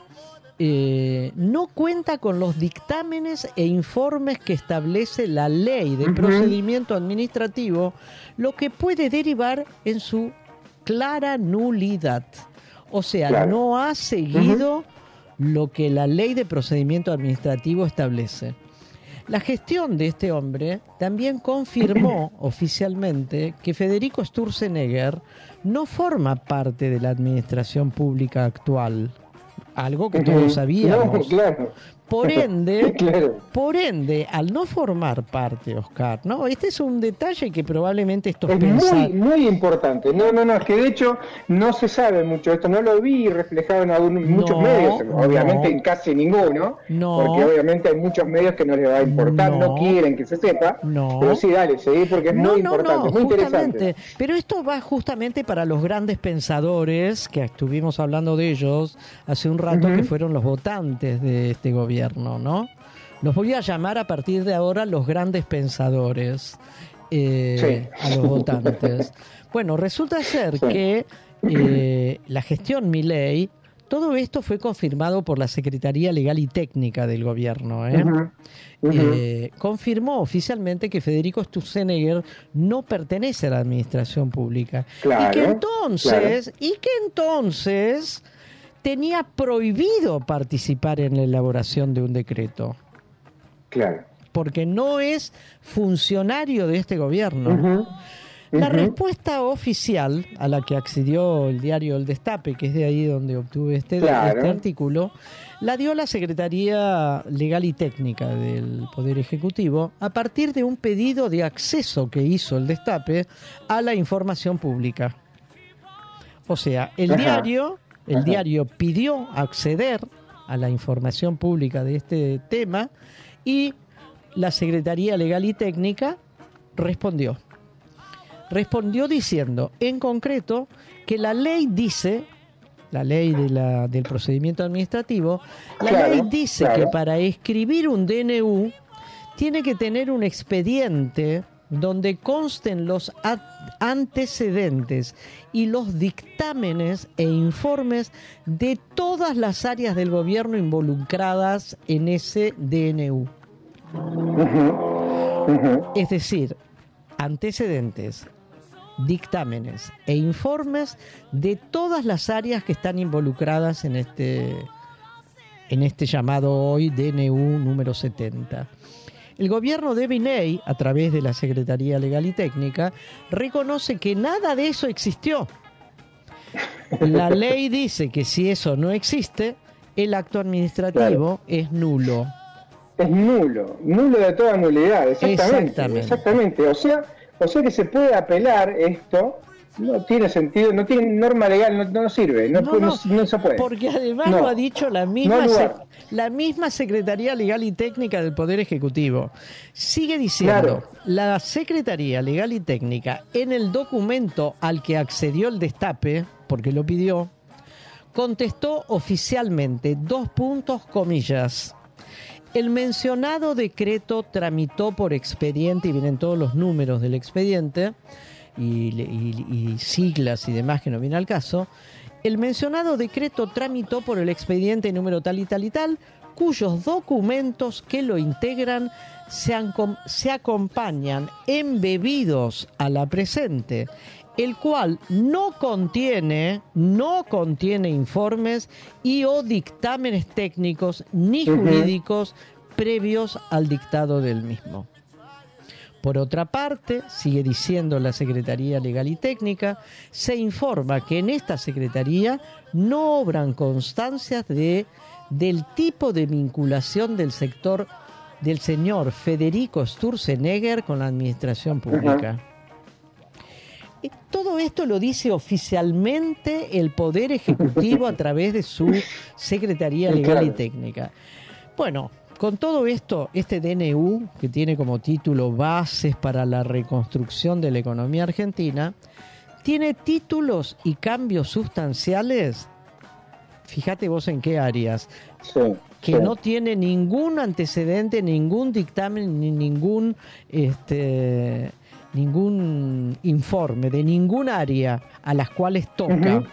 eh, no cuenta con los dictámenes e informes que establece la ley de procedimiento administrativo, lo que puede derivar en su clara nulidad. O sea, Claro. no ha seguido lo que la ley de procedimiento administrativo establece. La gestión de este hombre también confirmó oficialmente que Federico Sturzenegger no forma parte de la administración pública actual, algo que todos sabíamos. No, claro. Por ende, Claro. por ende, al no formar parte, Oscar, ¿no? Este es un detalle que probablemente estos Es muy, muy importante. No, no, no, es que de hecho no se sabe mucho esto. No lo vi reflejado en algún- muchos No, medios, obviamente no. en casi ninguno, No. porque obviamente hay muchos medios que no les va a importar, no, quieren que se sepa. No. Pero sí, dale, seguí porque es no, muy no, importante, no, muy justamente. interesante. Pero esto va justamente para los grandes pensadores, que estuvimos hablando de ellos hace un rato, que fueron los votantes de este gobierno, ¿no? Los voy a llamar a partir de ahora los grandes pensadores eh, Sí. a los votantes. Bueno, resulta ser Sí. que eh, la gestión Milei, todo esto fue confirmado por la Secretaría Legal y Técnica del gobierno, ¿eh? Eh, confirmó oficialmente que Federico Sturzenegger no pertenece a la administración pública y que entonces y que entonces tenía prohibido participar en la elaboración de un decreto Claro. porque no es funcionario de este gobierno. La respuesta oficial a la que accedió el diario El Destape, que es de ahí donde obtuve este, Claro. este artículo, la dio la Secretaría Legal y Técnica del Poder Ejecutivo a partir de un pedido de acceso que hizo el Destape a la información pública. O sea, el Ajá. diario, el Ajá. diario pidió acceder a la información pública de este tema y la Secretaría Legal y Técnica respondió. Respondió diciendo, en concreto, que la ley dice, la ley de la- del procedimiento administrativo, la Claro, ley dice claro. que para escribir un DNU tiene que tener un expediente donde consten los antecedentes y los dictámenes e informes de todas las áreas del gobierno involucradas en ese DNU. Es decir, antecedentes, dictámenes e informes de todas las áreas que están involucradas en este, en este llamado hoy DNU número 70. El gobierno de Biney, a través de la Secretaría Legal y Técnica, reconoce que nada de eso existió. La ley dice que si eso no existe, el acto administrativo es nulo. Es nulo, nulo de toda nulidad, exactamente. Exactamente. Exactamente. O sea, o sea que se puede apelar esto, no tiene sentido, no tiene norma legal, no, no sirve, no, No, no, se puede. Porque además lo ha dicho la misma, se- la misma Secretaría Legal y Técnica del Poder Ejecutivo. Sigue diciendo, Claro. la Secretaría Legal y Técnica, en el documento al que accedió el destape, porque lo pidió, contestó oficialmente, dos puntos, comillas. El mencionado decreto tramitó por expediente, y vienen todos los números del expediente, y, y- y siglas y demás que no viene al caso, el mencionado decreto tramitó por el expediente número tal y tal y tal, cuyos documentos que lo integran se, se acompañan embebidos a la presente, el cual no contiene, no contiene informes y o dictámenes técnicos ni jurídicos previos al dictado del mismo. Por otra parte, sigue diciendo la Secretaría Legal y Técnica, se informa que en esta Secretaría no obran constancias de, del tipo de vinculación del sector del señor Federico Sturzenegger con la administración pública. Todo esto lo dice oficialmente el Poder Ejecutivo a través de su Secretaría Legal y. Técnica. Bueno, con todo esto, este DNU, que tiene como título Bases para la Reconstrucción de la Economía Argentina, tiene títulos y cambios sustanciales, fíjate vos en qué áreas, Sí, que sí. no tiene ningún antecedente, ningún dictamen, ni ningún este ningún informe de ningún área a las cuales toca.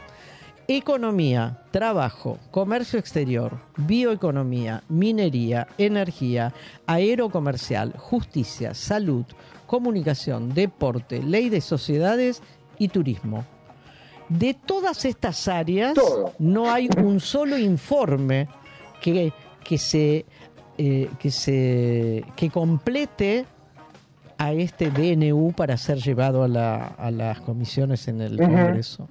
Economía, trabajo, comercio exterior, bioeconomía, minería, energía, aerocomercial, justicia, salud, comunicación, deporte, ley de sociedades y turismo. De todas estas áreas Todo. no hay un solo informe que, que se eh, que se que complete a este DNU para ser llevado a, la- a las comisiones en el. Congreso.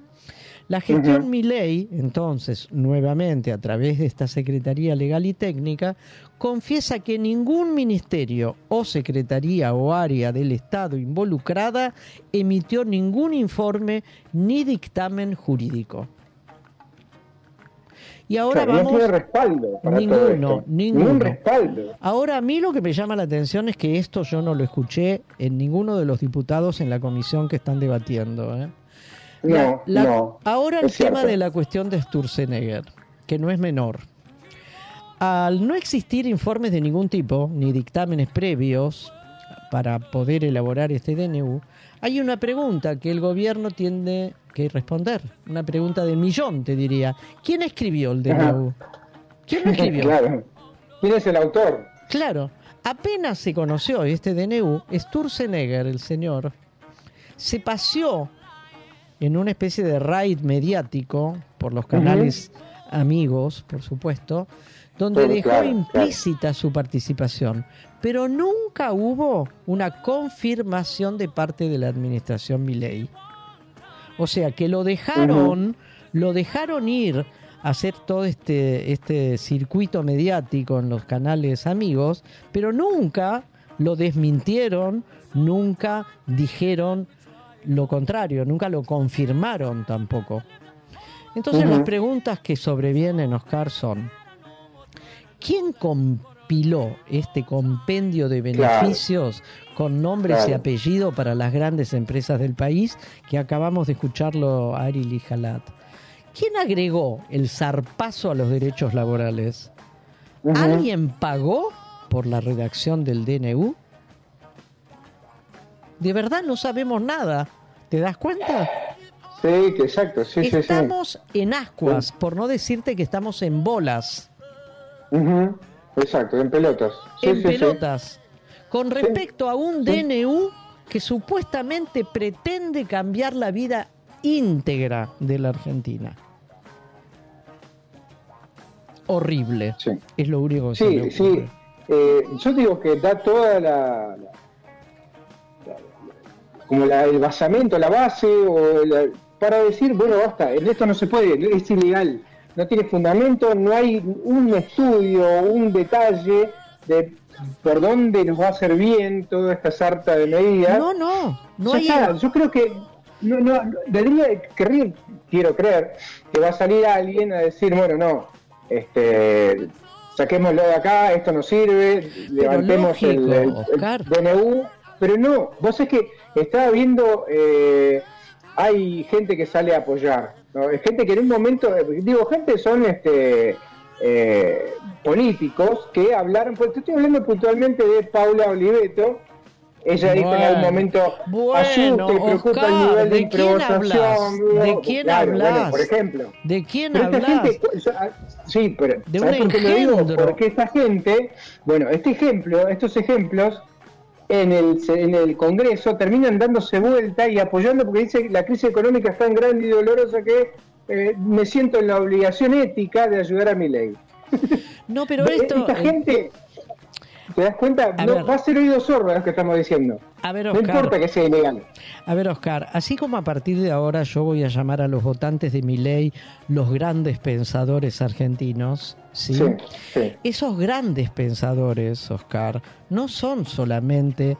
La gestión Ujú. Milei, entonces, nuevamente a través de esta Secretaría Legal y Técnica, confiesa que ningún ministerio o secretaría o área del Estado involucrada emitió ningún informe ni dictamen jurídico. Y ahora O sea, vamos... No tiene respaldo para todo Ninguno, esto. ninguno. Ningún respaldo. Ahora, a mí lo que me llama la atención es que esto yo no lo escuché en ninguno de los diputados en la comisión que están debatiendo. ¿eh? No, la- no. Ahora el tema cierto. de la cuestión de Sturzenegger, que no es menor. Al no existir informes de ningún tipo, ni dictámenes previos para poder elaborar este DNU, hay una pregunta que el gobierno tiene que responder. Una pregunta del millón, te diría. ¿Quién escribió el DNU? ¿Quién lo escribió? claro. ¿Quién es el autor? Claro, apenas se conoció este DNU, Sturzenegger, el señor, se paseó en una especie de raid mediático por los canales amigos, por supuesto, donde dejó claro, implícita su participación, pero nunca hubo una confirmación de parte de la administración Milei. O sea que lo dejaron, lo dejaron ir a hacer todo este, este circuito mediático en los canales amigos, pero nunca lo desmintieron, nunca dijeron lo contrario, nunca lo confirmaron tampoco. Entonces las preguntas que sobrevienen, Oscar, son, ¿quién compiló este compendio de Claro. beneficios con nombres y apellido para las grandes empresas del país que acabamos de escucharlo Ari Lijalat? ¿Quién agregó el zarpazo a los derechos laborales? ¿Alguien pagó por la redacción del DNU? De verdad no sabemos nada. ¿Te das cuenta? Sí, que exacto, sí, sí, sí. estamos en ascuas, por no decirte que estamos en bolas, Ujú, Exacto, en pelotas. Sí, en sí, sí. pelotas, con respecto a un DNU que supuestamente pretende cambiar la vida íntegra de la Argentina. Horrible. Es lo único que se me Sí, sí. Eh, yo digo que da toda la- como la, el basamento, la base, o la- para decir, bueno, basta, en esto no se puede, es ilegal, no tiene fundamento, no hay un estudio, un detalle de por dónde nos va a hacer bien toda esta sarta de medidas. No, no, no Ya hay... está, yo creo que no, no, debería, querría- quiero creer que va a salir alguien a decir, bueno, no, este, saquémoslo de acá, esto no sirve, levantemos el, lógico, el- el. DNU, pero no, vos es que estaba viendo, eh, hay gente que sale a apoyar, ¿no? Es gente que en un momento, eh, digo, gente son este eh, políticos que hablaron, pues te estoy hablando puntualmente de Paula Oliveto, ella dijo en algún momento, bueno, preocupa Oscar, el nivel de, ¿de quién improvisación. ¿De quién Claro, hablas? Bueno, por ejemplo. ¿De quién Pero hablas? gente, yo- ah, sí, pero De ¿sabes un por qué lo digo? engendro. Porque esta gente, bueno, este ejemplo, estos ejemplos en el, en el Congreso terminan dándose vuelta y apoyando porque dice la crisis económica es tan grande y dolorosa que eh, me siento en la obligación ética de ayudar a mi ley. No, pero esto... Esta eh, gente, ¿te das cuenta? A No, ver. va a ser oído sordo a lo que estamos diciendo. A ver, No Oscar. importa que sea ilegal. A ver, Oscar, así como a partir de ahora yo voy a llamar a los votantes de mi ley los grandes pensadores argentinos, ¿sí? Sí, sí. Esos grandes pensadores, Oscar, no son solamente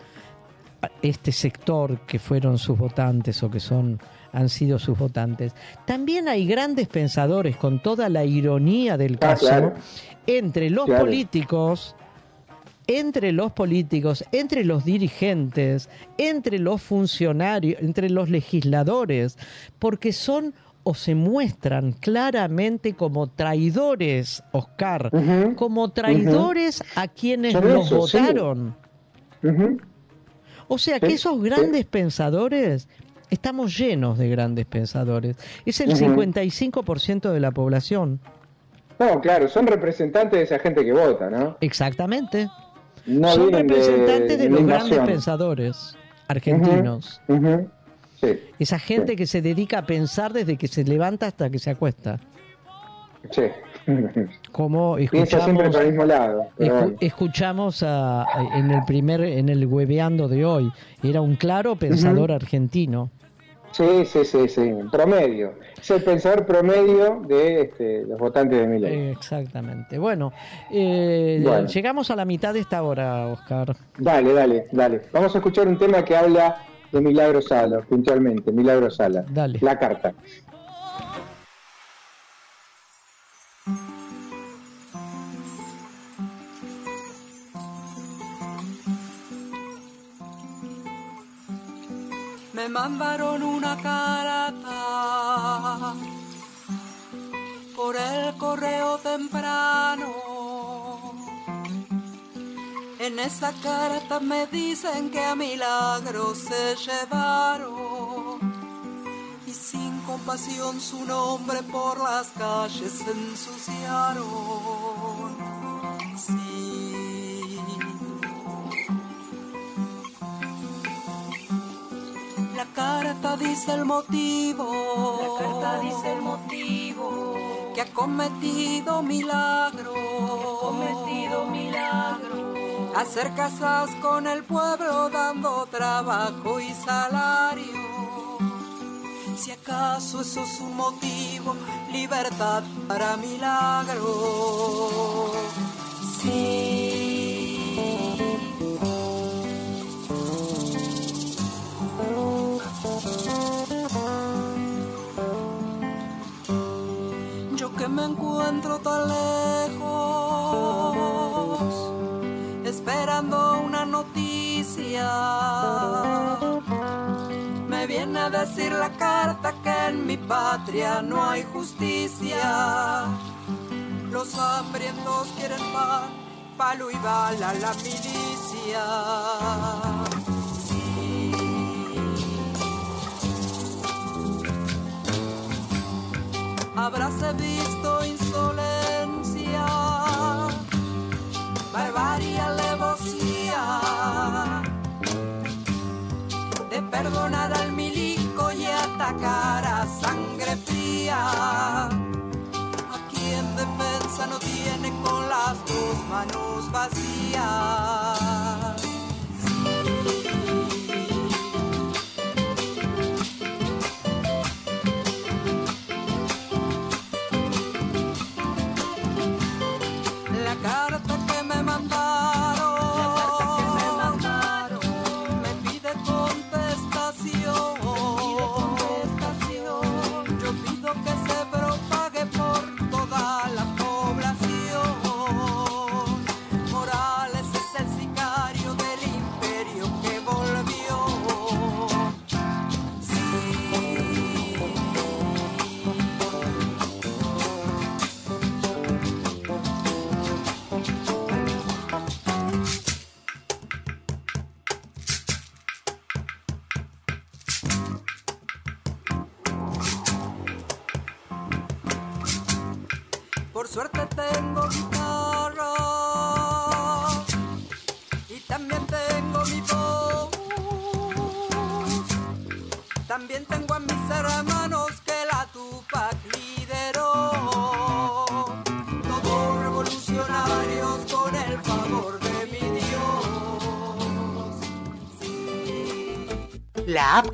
este sector que fueron sus votantes o que son han sido sus votantes. También hay grandes pensadores con toda la ironía del Ah, caso claro. entre los Claro. políticos entre los políticos, entre los dirigentes, entre los funcionarios, entre los legisladores, porque son o se muestran claramente como traidores, Oscar, como traidores a quienes los eso, sí. votaron. O sea que esos grandes pensadores, estamos llenos de grandes pensadores. Es el Ujú. 55% de la población. No, claro, son representantes de esa gente que vota, ¿no? Exactamente. No Son representantes de, de los grandes pensadores argentinos. Sí, Esa gente que se dedica a pensar desde que se levanta hasta que se acuesta. sí. Como siempre escuchamos, para el mismo lado. escu- escuchamos a- a- en el primer, en el hueveando de hoy. Era un claro pensador argentino. Sí, sí, sí, sí. Promedio. Es el pensador promedio de este, los votantes de mi ley. Exactamente. Bueno, eh, Bueno. llegamos a la mitad de esta hora, Oscar. Dale, dale, dale. Vamos a escuchar un tema que habla de Milagro Sala, puntualmente. Milagro Sala. Dale. La carta. me mandaron una carta por el correo temprano. En esa carta me dicen que a milagro se llevaron y sin compasión su nombre por las calles ensuciaron. Sí. La carta dice el motivo. La carta dice el motivo que ha cometido milagro. cometido milagro. Hacer casas con el pueblo dando trabajo y salario. Si acaso eso es un motivo, libertad para milagro. Sí. Yo que me encuentro tan lejos, una noticia. Me viene a decir la carta que en mi patria no hay justicia. Los hambrientos quieren pan, palo y bala la milicia. habráse visto insolencia, barbarie, perdonar al milico y atacar a sangre fría. Aquí en defensa no tiene con las dos manos vacías.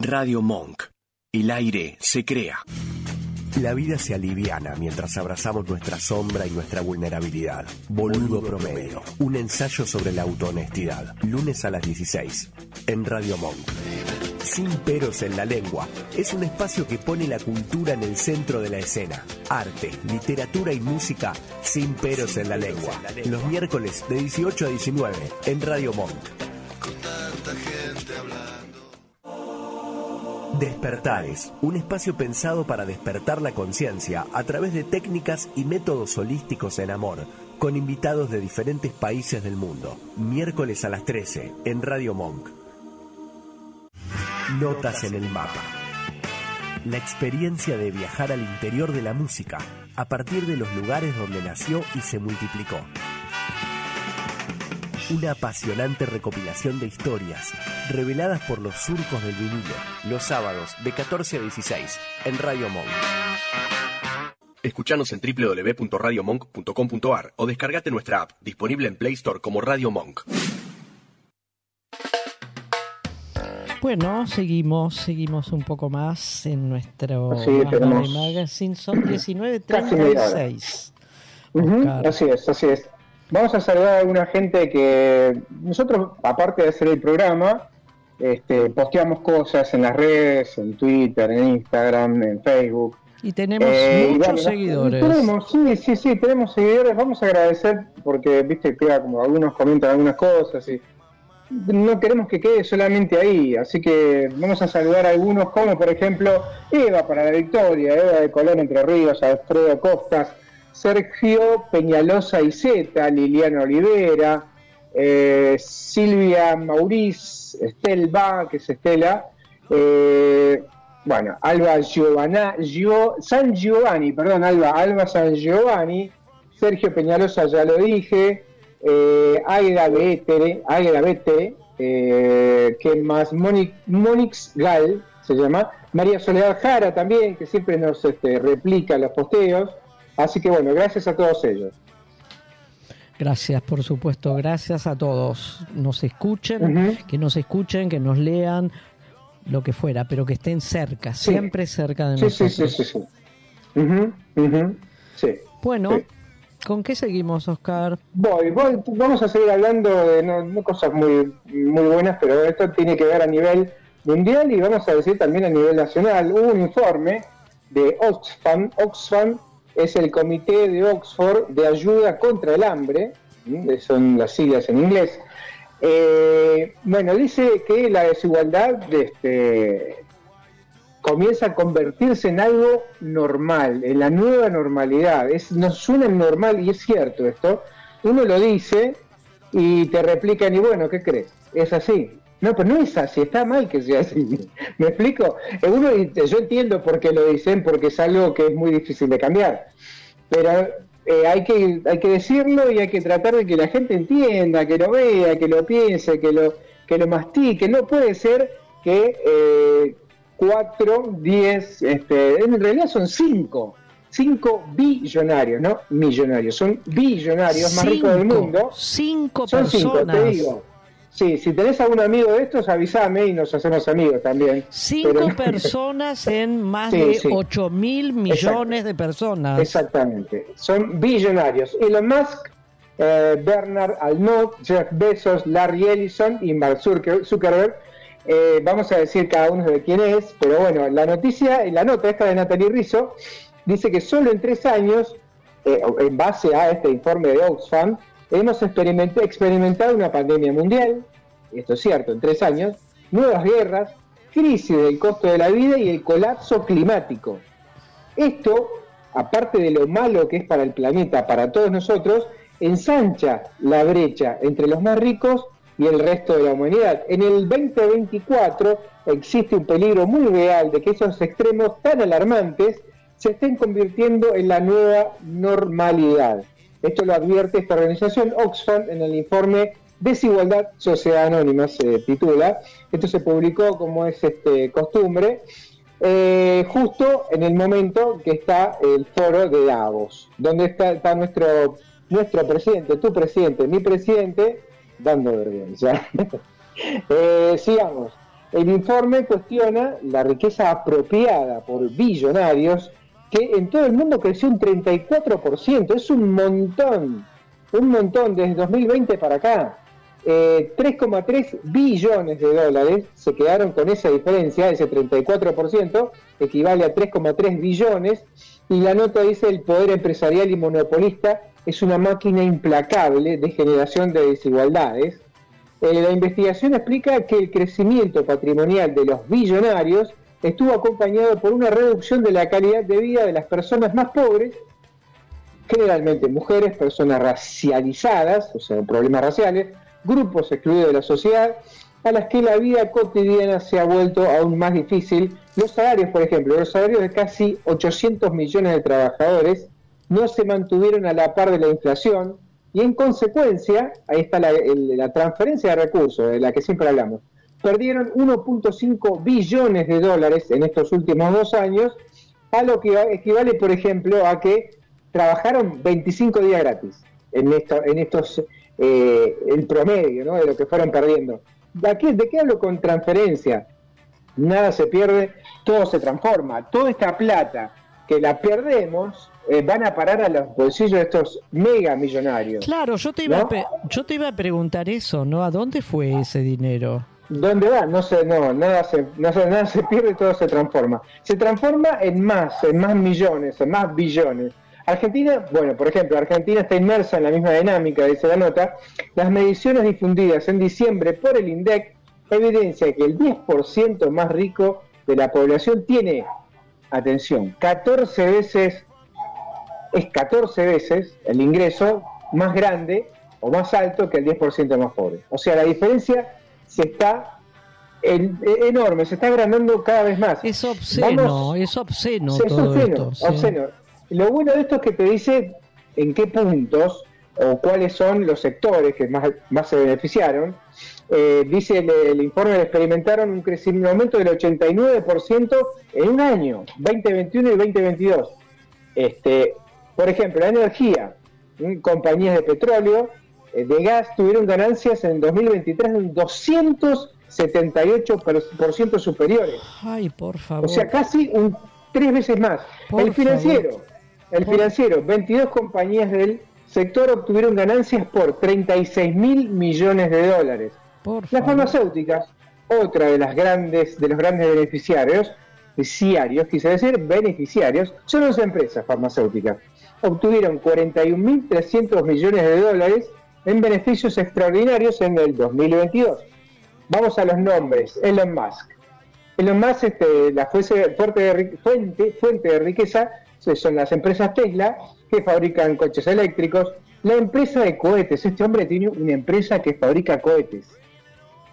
Radio Monk. El aire se crea. La vida se aliviana mientras abrazamos nuestra sombra y nuestra vulnerabilidad. Boludo Promedio, un ensayo sobre la autohonestidad. Lunes a las 16, en Radio Monk. Sin peros en la lengua, es un espacio que pone la cultura en el centro de la escena. Arte, literatura y música sin peros en la lengua. Los miércoles de 18 a 19, en Radio Monk. Despertares, un espacio pensado para despertar la conciencia a través de técnicas y métodos holísticos en amor, con invitados de diferentes países del mundo. Miércoles a las 13, en Radio Monk. Notas en el mapa. La experiencia de viajar al interior de la música, a partir de los lugares donde nació y se multiplicó. Una apasionante recopilación de historias reveladas por los surcos del vinilo, los sábados de 14 a 16 en Radio Monk. Escuchanos en www.radiomonk.com.ar o descargate nuestra app, disponible en Play Store como Radio Monk. Bueno, seguimos, seguimos un poco más en nuestro Sí, Magazine. Son Casi media hora. 19.36. Ujú, Oscar. así es, así es. Vamos a saludar a alguna gente que nosotros, aparte de hacer el programa, este, posteamos cosas en las redes, en Twitter, en Instagram, en Facebook. Y tenemos Eh, muchos seguidores. Tenemos, sí, sí, sí, tenemos seguidores. Vamos a agradecer porque, viste, queda como algunos comentan algunas cosas y no queremos que quede solamente ahí. Así que vamos a saludar a algunos, como por ejemplo Eva para la victoria, Eva de Colón Entre Ríos, Alfredo Costas, Sergio Peñalosa y Zeta, Liliana Olivera, eh, Silvia Mauriz, Estelva, que es Estela, eh, bueno, Alba Giovanna, Gio- San Giovanni, perdón, Alba, Alba San Giovanni, Sergio Peñalosa, ya lo dije, eh, Aida Betere, Aida Betere, eh, que más Moni- Monix Gal se llama, María Soledad Jara también, que siempre nos este, replica los posteos, así que bueno, gracias a todos ellos. Gracias, por supuesto, gracias a todos. Nos escuchen, que nos escuchen, que nos lean, lo que fuera, pero que estén cerca, Sí. siempre cerca de Sí, sí, nosotros. sí, sí, sí. Ujú, ujú, sí. Bueno. ¿con qué seguimos, Oscar? Voy, voy, vamos a seguir hablando de no, no cosas muy, muy buenas, pero esto tiene que ver a nivel mundial y vamos a decir también a nivel nacional. Hubo un informe de Oxfam, Oxfam es el Comité de Oxford de Ayuda contra el Hambre, son las siglas en inglés. Eh, bueno, dice que la desigualdad este, comienza a convertirse en algo normal, en la nueva normalidad. Es, nos suena normal y es cierto esto. Uno lo dice y te replican y bueno, ¿qué crees? Es así. No, pero no es así, está mal que sea así. ¿Me explico? Eh, Uno, yo entiendo por qué lo dicen, porque es algo que es muy difícil de cambiar. Pero eh, hay, que, hay que decirlo y hay que tratar de que la gente entienda, que lo vea, que lo piense, que lo, que lo mastique. No puede ser que eh, 4, 10, este, en realidad son 5, 5 billonarios, no millonarios, son billonarios más ricos del mundo. Cinco Son cinco, personas. te digo. Sí, si tenés algún amigo de estos, avísame y nos hacemos amigos también. Cinco Pero- personas en más Sí, de sí. 8 mil millones de personas. Exactamente, son billonarios. Elon Musk, eh, Bernard Arnault, Jeff Bezos, Larry Ellison y Mark Zucker- Zuckerberg. Eh, vamos a decir cada uno de quién es, pero bueno, la noticia, la nota esta de Natalie Rizzo dice que solo en tres años, eh, en base a este informe de Oxfam, hemos experimentado una pandemia mundial, esto es cierto, en tres años, nuevas guerras, crisis del costo de la vida y el colapso climático. Esto, aparte de lo malo que es para el planeta, para todos nosotros, ensancha la brecha entre los más ricos y el resto de la humanidad. En el 2024 existe un peligro muy real de que esos extremos tan alarmantes se estén convirtiendo en la nueva normalidad. Esto lo advierte esta organización Oxfam en el informe Desigualdad Sociedad Anónima, se titula. Esto se publicó como es este, costumbre eh, justo en el momento que está el foro de Davos, donde está, nuestro, nuestro presidente, tu presidente, mi presidente, dando vergüenza. Eh, sigamos. El informe cuestiona la riqueza apropiada por billonarios que en todo el mundo creció un 34%. Es un montón, un montón desde 2020 para acá. Eh, 3,3 billones de dólares se quedaron con esa diferencia, ese 34%, equivale a 3,3 billones, y la nota dice el poder empresarial y monopolista es una máquina implacable de generación de desigualdades. Eh, la investigación explica que el crecimiento patrimonial de los billonarios estuvo acompañado por una reducción de la calidad de vida de las personas más pobres, generalmente mujeres, personas racializadas, o sea, problemas raciales, grupos excluidos de la sociedad, a las que la vida cotidiana se ha vuelto aún más difícil. Los salarios, por ejemplo, los salarios de casi 800 millones de trabajadores no se mantuvieron a la par de la inflación y en consecuencia, ahí está la, el- la transferencia de recursos de la que siempre hablamos, perdieron 1.5 billones de dólares en estos últimos dos años, a lo que equivale, por ejemplo, a que trabajaron 25 días gratis en, esto- en estos, eh, el promedio ¿no? de lo que fueron perdiendo. ¿De qué, ¿De qué hablo con transferencia? Nada se pierde, todo se transforma. Toda esta plata que la perdemos eh, van a parar a los bolsillos de estos mega millonarios. Claro, yo te, iba ¿No? a yo te iba a preguntar eso, ¿no? ¿A dónde fue ese dinero? ¿Dónde va? No sé, no, nada se, no se- nada se pierde, todo se transforma. Se transforma en más, en más millones, en más billones. Argentina, bueno, por ejemplo, Argentina está inmersa en la misma dinámica, dice la nota. Las mediciones difundidas en diciembre por el INDEC evidencia que el 10% más rico de la población tiene, atención, 14 veces, es 14 veces el ingreso más grande o más alto que el 10% más pobre. O sea, la diferencia se está en- enorme, se está agrandando cada vez más. Es obsceno, Vamos- es obsceno es todo obsceno, esto. sí. Lo bueno de esto es que te dice en qué puntos o cuáles son los sectores que más, más se beneficiaron. Eh, dice el, el informe que experimentaron un crecimiento un aumento del 89% en un año, 2021 y 2022. Este, por ejemplo, la energía, compañías de petróleo, eh, de gas, tuvieron ganancias en 2023 de un 278% superiores. Ay, por favor. O sea, casi un tres veces más. Por el financiero, favor. El financiero, 22 compañías del sector obtuvieron ganancias por 36 mil millones de dólares. Por Las farmacéuticas, otra de las grandes, de los grandes beneficiarios, beneficiarios, quise decir, beneficiarios, son las empresas farmacéuticas. Obtuvieron 41.300 millones de dólares en beneficios extraordinarios en el 2022. Vamos a los nombres. Elon Musk. Elon Musk, este, la fuese- de fuente, fuente de riqueza son las empresas Tesla, que fabrican coches eléctricos. La empresa de cohetes. Este hombre tiene una empresa que fabrica cohetes.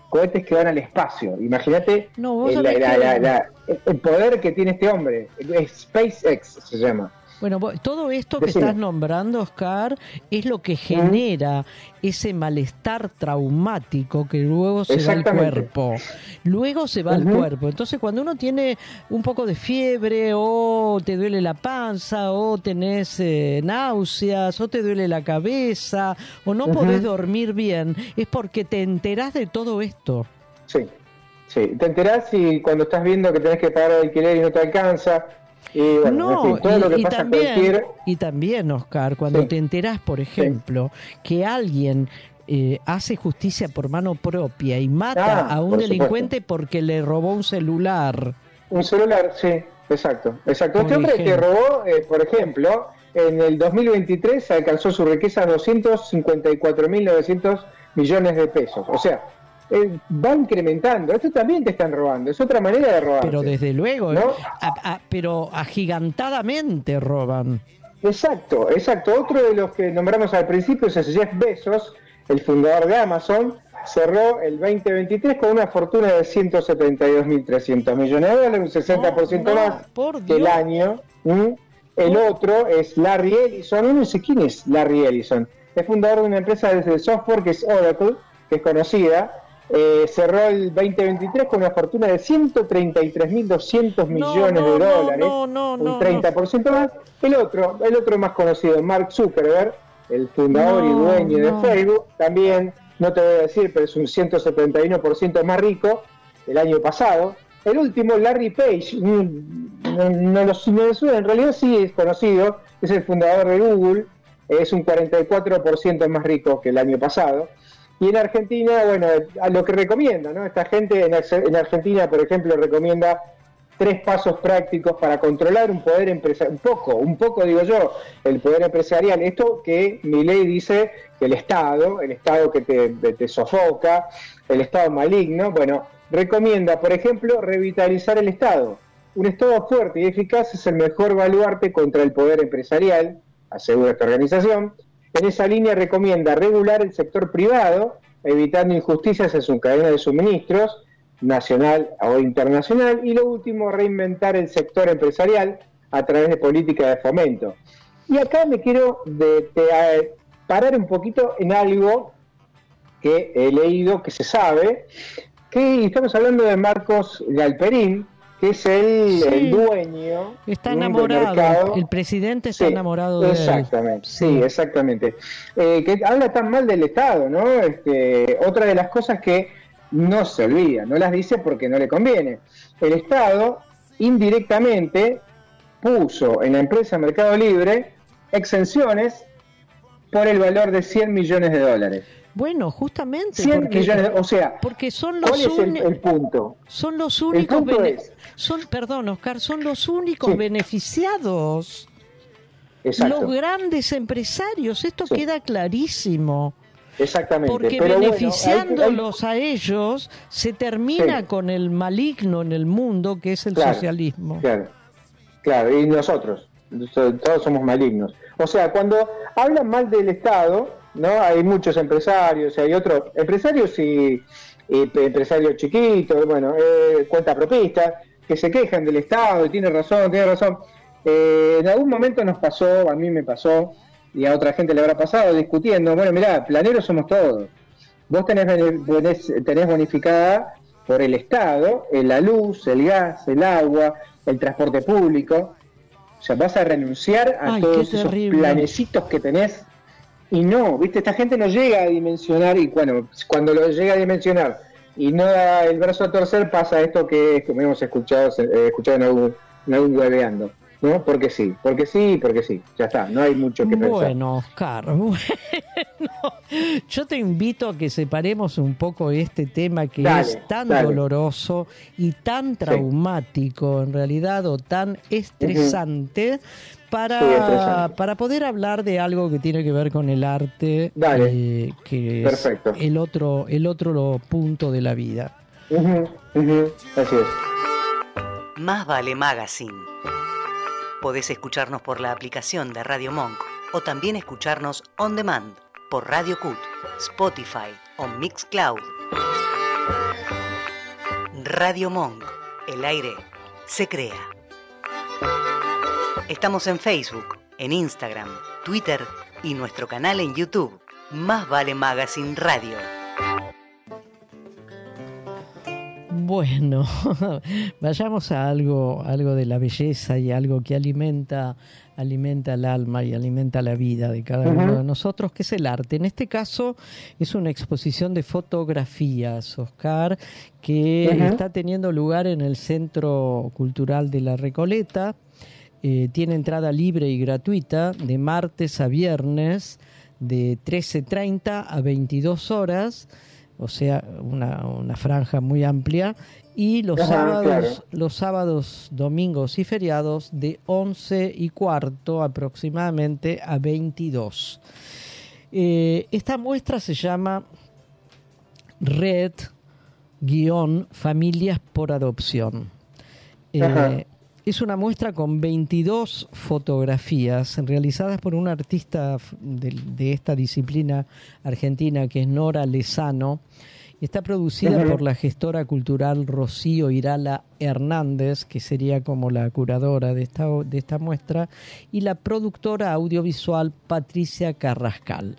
Cohetes que van al espacio. Imagínate No, el poder que tiene este hombre. SpaceX se llama. Bueno, todo esto que Decime. estás nombrando, Oscar, es lo que genera ese malestar traumático que luego se va al cuerpo. Luego se va al cuerpo. Entonces, cuando uno tiene un poco de fiebre, o te duele la panza, o tenés eh, náuseas, o te duele la cabeza, o no Ujú. podés dormir bien, es porque te enterás de todo esto. Sí, sí. Te enterás y cuando estás viendo que tenés que pagar el alquiler y no te alcanza. Y bueno, No, en fin, todo y, lo que y pasa también, cualquier. y también, Oscar, cuando Sí. te enterás, por ejemplo, que alguien eh, hace justicia por mano propia y mata Ah, a un por delincuente porque le robó un celular. Un celular, sí, exacto. exacto. Por Este hombre que robó, eh, por ejemplo, en el 2023 alcanzó su riqueza a 254.900 millones de pesos. O sea, eh, va incrementando. Esto también te están robando. Es otra manera de robar. Pero desde luego, ¿No? ¿eh? A- a- pero agigantadamente roban. Exacto, exacto. Otro de los que nombramos al principio es Jeff Bezos, el fundador de Amazon. Cerró el 2023 con una fortuna de 172.300 millones de dólares, un 60% No, no, más por que el año. ¿Mm? El otro es Larry Ellison. Uno no sé quién es Larry Ellison. Es fundador de una empresa de software que es Oracle, que es conocida. Eh, cerró el 2023 con una fortuna de 133.200 millones no, de no, dólares, no, un no, 30% más. El otro, el otro más conocido, Mark Zuckerberg, el fundador y dueño de Facebook, también, no te voy a decir, pero es un 171% más rico el año pasado. El último, Larry Page, no, lo no lo suena, en realidad sí es conocido, es el fundador de Google, es un 44% más rico que el año pasado. Y en Argentina, bueno, a lo que recomienda, ¿no? Esta gente en, Argentina, por ejemplo, recomienda tres pasos prácticos para controlar un poder empresarial, un poco, un poco digo yo, el poder empresarial. Esto que mi ley dice que el Estado, el Estado que te, te sofoca, el Estado maligno, bueno, recomienda, por ejemplo, revitalizar el Estado. Un Estado fuerte y eficaz es el mejor baluarte contra el poder empresarial, asegura esta organización. En esa línea recomienda regular el sector privado, evitando injusticias en su cadena de suministros, nacional o internacional. Y lo último, reinventar el sector empresarial a través de política de fomento. Y acá me quiero parar un poquito en algo que he leído, que se sabe, que estamos hablando de Marcos Galperín, que es el, Sí. el dueño Está enamorado, el presidente está Sí, enamorado de él. Exactamente, sí, exactamente. Eh, que habla tan mal del Estado, ¿no? Este, otra de las cosas que no se olvida, no las dice porque no le conviene. El Estado indirectamente puso en la empresa Mercado Libre exenciones por el valor de 100 millones de dólares. Bueno, justamente 100 porque, millones, o sea, porque son ¿cuál los es el, el punto? son los El únicos punto bene- es- son perdón, Oscar, son los únicos Sí. beneficiados. Exacto. Los grandes empresarios, esto Sí. queda clarísimo. Exactamente. Porque pero bueno, hay que- hay- beneficiándolos a ellos se termina Sí. con el maligno en el mundo que es el Claro, socialismo. Claro, claro, y nosotros, so- todos somos malignos. O sea, cuando hablan mal del Estado, ¿no? Hay muchos empresarios, hay otros empresarios y, empresarios chiquitos, bueno, eh, cuenta propista, que se quejan del Estado y tiene razón, tiene razón. Eh, en algún momento nos pasó, a mí me pasó, y a otra gente le habrá pasado, discutiendo, bueno, mirá, planeros somos todos. Vos tenés, tenés, tenés bonificada por el Estado eh, la luz, el gas, el agua, el transporte público. O sea, vas a renunciar a Ay, todos esos planecitos que tenés. Y no, viste, esta gente no llega a dimensionar, y bueno, cuando lo llega a dimensionar y no da el brazo a torcer, pasa esto que, hemos escuchado, eh, escuchado en algún, en algún hueveando. ¿No? Porque sí, porque sí, porque sí. Ya está, no hay mucho que pensar. Bueno, Oscar, bueno, yo te invito a que separemos un poco este tema que Dale, es tan dale. doloroso y tan traumático en realidad o tan estresante estresante. para poder hablar de algo que tiene que ver con el arte, Dale. eh, que Perfecto. es el otro, el otro punto de la vida. Así es. Más vale Magazine. Podés escucharnos por la aplicación de Radio Monk o también escucharnos on demand por Radio Cut, Spotify o Mixcloud. Radio Monk. El aire se crea. Estamos en Facebook, en Instagram, Twitter y nuestro canal en YouTube. Más vale Magazine Radio. Bueno, vayamos a algo, algo de la belleza y algo que alimenta, alimenta el alma y alimenta la vida de cada uno de nosotros, que es el arte. En este caso es una exposición de fotografías, Oscar, que está teniendo lugar en el Centro Cultural de la Recoleta. Eh, tiene entrada libre y gratuita de martes a viernes de 13.30 a 22 horas, o sea, una, una franja muy amplia, y los Ajá, sábados, claro. los sábados, domingos y feriados de 11 y cuarto aproximadamente a 22. Eh, esta muestra se llama Red guion Familias por Adopción. Eh. Es una muestra con 22 fotografías realizadas por un artista de, de esta disciplina argentina que es Nora Lezano. Está producida por la gestora cultural Rocío Irala Hernández, que sería como la curadora de esta, de esta muestra, y la productora audiovisual Patricia Carrascal.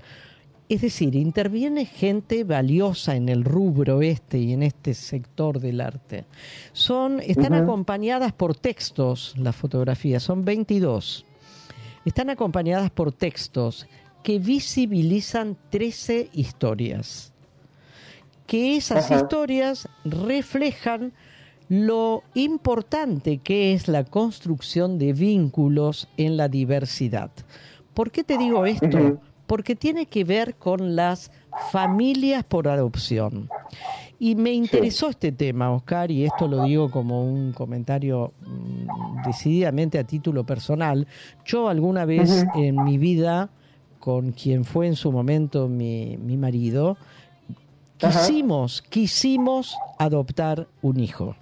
Es decir, interviene gente valiosa en el rubro este y en este sector del arte. Son, están acompañadas por textos las fotografías, son 22. Están acompañadas por textos que visibilizan 13 historias. Que esas historias reflejan lo importante que es la construcción de vínculos en la diversidad. ¿Por qué te digo esto? Porque tiene que ver con las familias por adopción. Y me interesó este tema, Oscar, y esto lo digo como un comentario mm, decididamente a título personal. Yo alguna vez en mi vida, con quien fue en su momento mi, mi marido, quisimos, quisimos adoptar un hijo.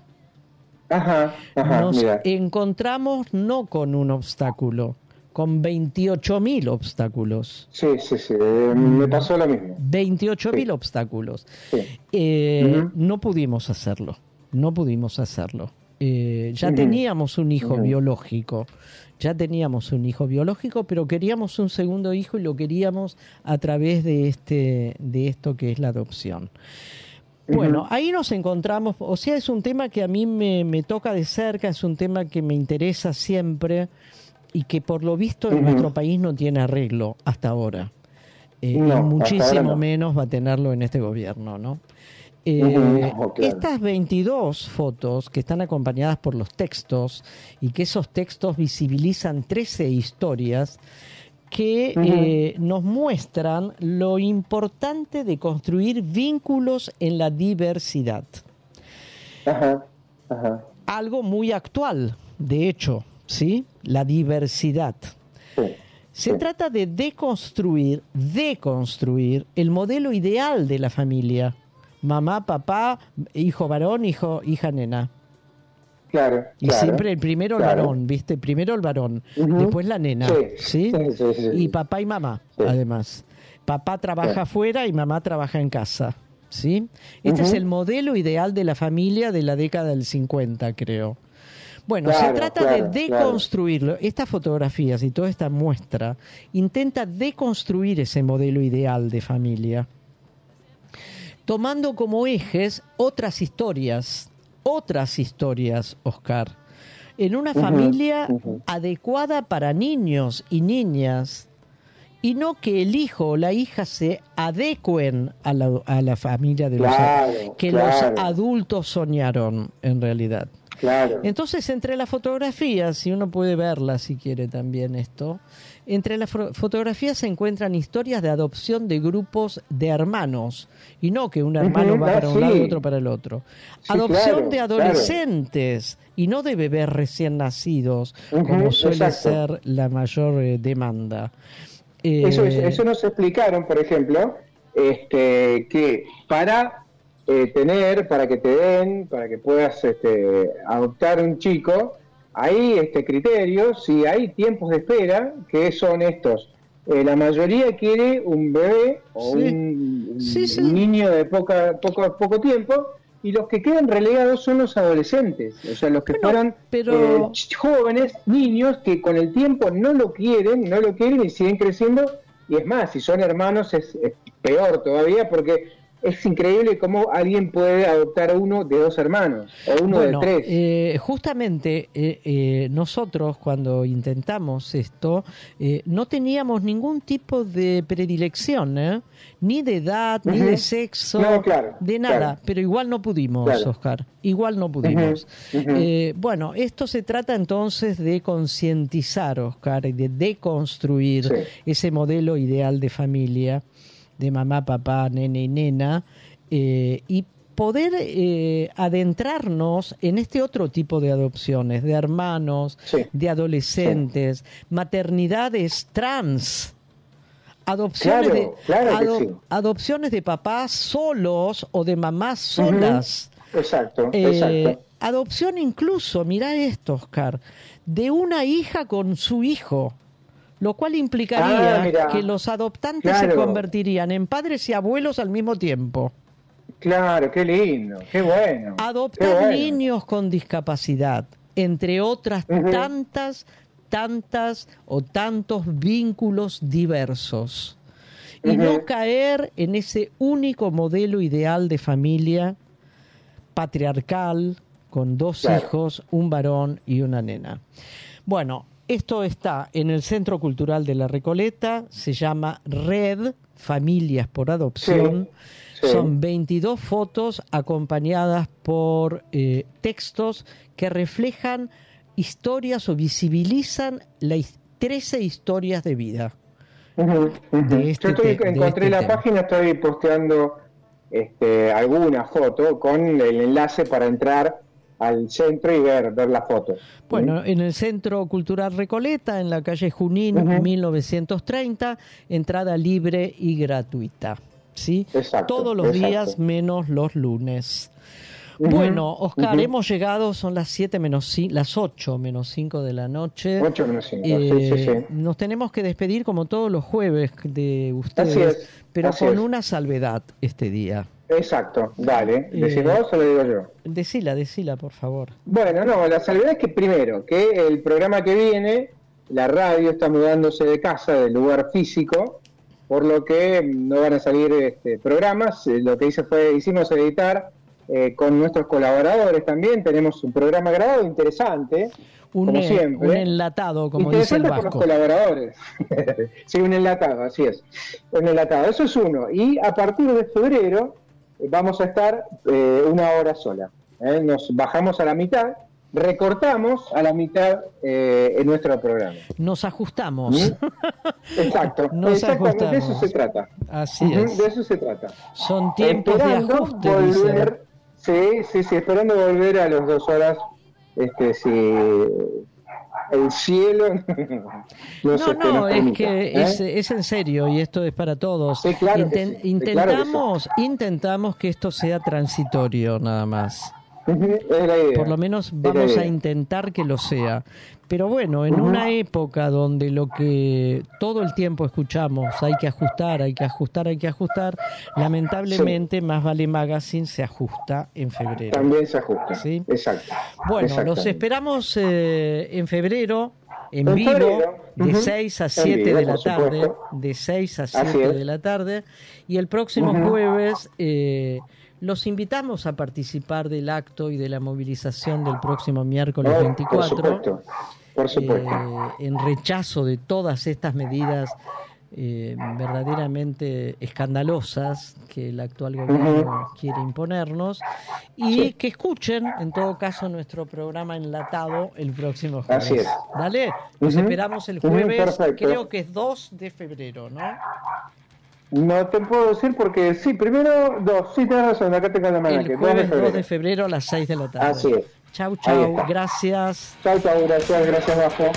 Ajá, ajá, Nos mira. encontramos no con un obstáculo, con 28.000 obstáculos. Sí, sí, sí, eh, me pasó lo mismo. 28.000 obstáculos. Sí. Eh, Ujú. No pudimos hacerlo, no pudimos hacerlo. Eh, ya teníamos un hijo biológico, ya teníamos un hijo biológico, pero queríamos un segundo hijo y lo queríamos a través de este, de esto que es la adopción. Bueno, ahí nos encontramos, o sea, es un tema que a mí me, me toca de cerca, es un tema que me interesa siempre y que por lo visto en nuestro país no tiene arreglo hasta ahora. Eh, No, y muchísimo no. menos va a tenerlo en este gobierno, ¿no? Eh, claro. Estas 22 fotos que están acompañadas por los textos y que esos textos visibilizan 13 historias que eh, nos muestran lo importante de construir vínculos en la diversidad. Ajá, ajá. Algo muy actual, de hecho, ¿sí? La diversidad. Se trata de deconstruir, deconstruir el modelo ideal de la familia. Mamá, papá, hijo varón, hijo, hija nena. Claro. Y claro, siempre el primero el claro. varón, ¿viste? Primero el varón, después la nena, Sí, ¿sí? sí, sí, sí, Y papá y mamá, además. Papá trabaja afuera y mamá trabaja en casa, ¿sí? Este es el modelo ideal de la familia de la década del 50, creo. Bueno, se trata claro, de claro. deconstruirlo. Estas fotografías y toda esta muestra intenta deconstruir ese modelo ideal de familia, tomando como ejes otras historias, otras historias, Oscar, en una familia adecuada para niños y niñas, y no que el hijo o la hija se adecuen a la, a la familia de Claro, los que claro. los adultos soñaron en realidad. Claro. Entonces, entre las fotografías, si uno puede verlas si quiere también esto, entre las fo- fotografías se encuentran historias de adopción de grupos de hermanos, y no que un hermano va para un lado y otro para el otro. Sí, adopción claro, de claro. adolescentes y no de bebés recién nacidos, como suele exacto. ser la mayor eh, demanda. Eso, es- Eh, eso nos explicaron, por ejemplo, este, que para eh, tener, para que te den, para que puedas este, adoptar un chico, hay este criterios y hay tiempos de espera que son estos. Eh, la mayoría quiere un bebé o Sí. un, Sí, niño de poca, poco, poco tiempo y los que quedan relegados son los adolescentes, o sea, los que fueron pero- eh, jóvenes, niños que con el tiempo no lo quieren, no lo quieren y siguen creciendo. Y es más, si son hermanos es, es peor todavía porque es increíble cómo alguien puede adoptar a uno de dos hermanos o uno Bueno, de tres. eh, justamente eh, eh, nosotros cuando intentamos esto eh, no teníamos ningún tipo de predilección, ¿eh? ni de edad, ni de sexo, No, claro, de nada, claro. pero igual no pudimos, Claro. Oscar, igual no pudimos. Eh, bueno, esto se trata entonces de concientizar, Oscar, y de deconstruir Sí. ese modelo ideal de familia, de mamá, papá, nene y nena, eh, y poder eh, adentrarnos en este otro tipo de adopciones, de hermanos, de adolescentes, maternidades trans. Adopciones, Claro, de, claro que ado- sí. adopciones de papás solos o de mamás solas. Exacto, Eh, exacto. adopción incluso, mira esto, Oscar, de una hija con su hijo, lo cual implicaría Ah, que los adoptantes se convertirían en padres y abuelos al mismo tiempo. Claro, qué lindo, qué bueno. Adoptar qué bueno. niños con discapacidad, entre otras tantas, tantas o tantos vínculos diversos. Y no caer en ese único modelo ideal de familia patriarcal, con dos Claro. hijos, un varón y una nena. Bueno, esto está en el Centro Cultural de la Recoleta, se llama Red Familias por Adopción. Sí, sí. Son 22 fotos acompañadas por eh, textos que reflejan historias o visibilizan las 13 historias de vida. De este Yo estoy- te- de encontré este la tema. página, estoy posteando este, alguna foto con el enlace para entrar al centro y ver, ver la foto. Bueno, en el Centro Cultural Recoleta, en la calle Junín, Ujú. 1930, entrada libre y gratuita. ¿sí? Exacto, Todos los exacto. días menos los lunes. Bueno, Oscar, hemos llegado, son las 7 menos las 8 menos 5 de la noche. 8 menos 5, Eh, sí, sí, sí. Nos tenemos que despedir como todos los jueves de ustedes, Así es, pero así con es. una salvedad este día. Exacto, dale. ¿Decís Eh, vos o lo digo yo? Decila, decila, por favor. Bueno, no, la salvedad es que primero, que el programa que viene, la radio está mudándose de casa, del lugar físico, por lo que no van a salir este, programas. Eh, Lo que hice fue, hicimos editar eh, con nuestros colaboradores también. Tenemos un programa grabado interesante, Un, como siempre. un enlatado, como dice el Interesante por los vasco. colaboradores. sí, un enlatado, así es. Un enlatado, eso es uno. Y a partir de febrero vamos a estar eh, una hora sola. ¿eh? Nos bajamos a la mitad, recortamos a la mitad eh, en nuestro programa. Nos ajustamos. Exacto, Nos exactamente de eso ajustamos. se trata. Así es. De eso se trata. Son tiempos de Esperando ajuste, dice. volver, sí, sí, sí, esperando volver a las dos horas, este, si el cielo No, no, es permita, que ¿eh? es, es en serio y esto es para todos. claro que Inten- sí, sí, claro que sí. intentamos, intentamos que esto sea transitorio nada más. Por lo menos vamos a intentar que lo sea. Pero bueno, en una época donde lo que todo el tiempo escuchamos, hay que ajustar, hay que ajustar, hay que ajustar, lamentablemente Más Vale Magazine se ajusta en febrero. También se ajusta. ¿Sí? Exacto. Bueno, los esperamos eh, en febrero, en, En vivo, febrero, de ujú. 6 a En 7 vivo, de la tarde. De 6 a Así 7 es. de la tarde. Y el próximo jueves eh, los invitamos a participar del acto y de la movilización del próximo miércoles Oh, 24. Por supuesto. Por supuesto. eh, en rechazo de todas estas medidas eh, verdaderamente escandalosas que el actual gobierno quiere imponernos y que escuchen en todo caso nuestro programa enlatado el próximo jueves. Así es. Dale, Ujú. esperamos el jueves, creo que es 2 de febrero, ¿no? No te puedo decir porque sí, primero dos, sí tienes razón, acá tengo la mano El que jueves 2 de febrero a las 6 de la tarde. Así es. Chau, chau, gracias. Chao, chao, gracias, gracias, Bajo.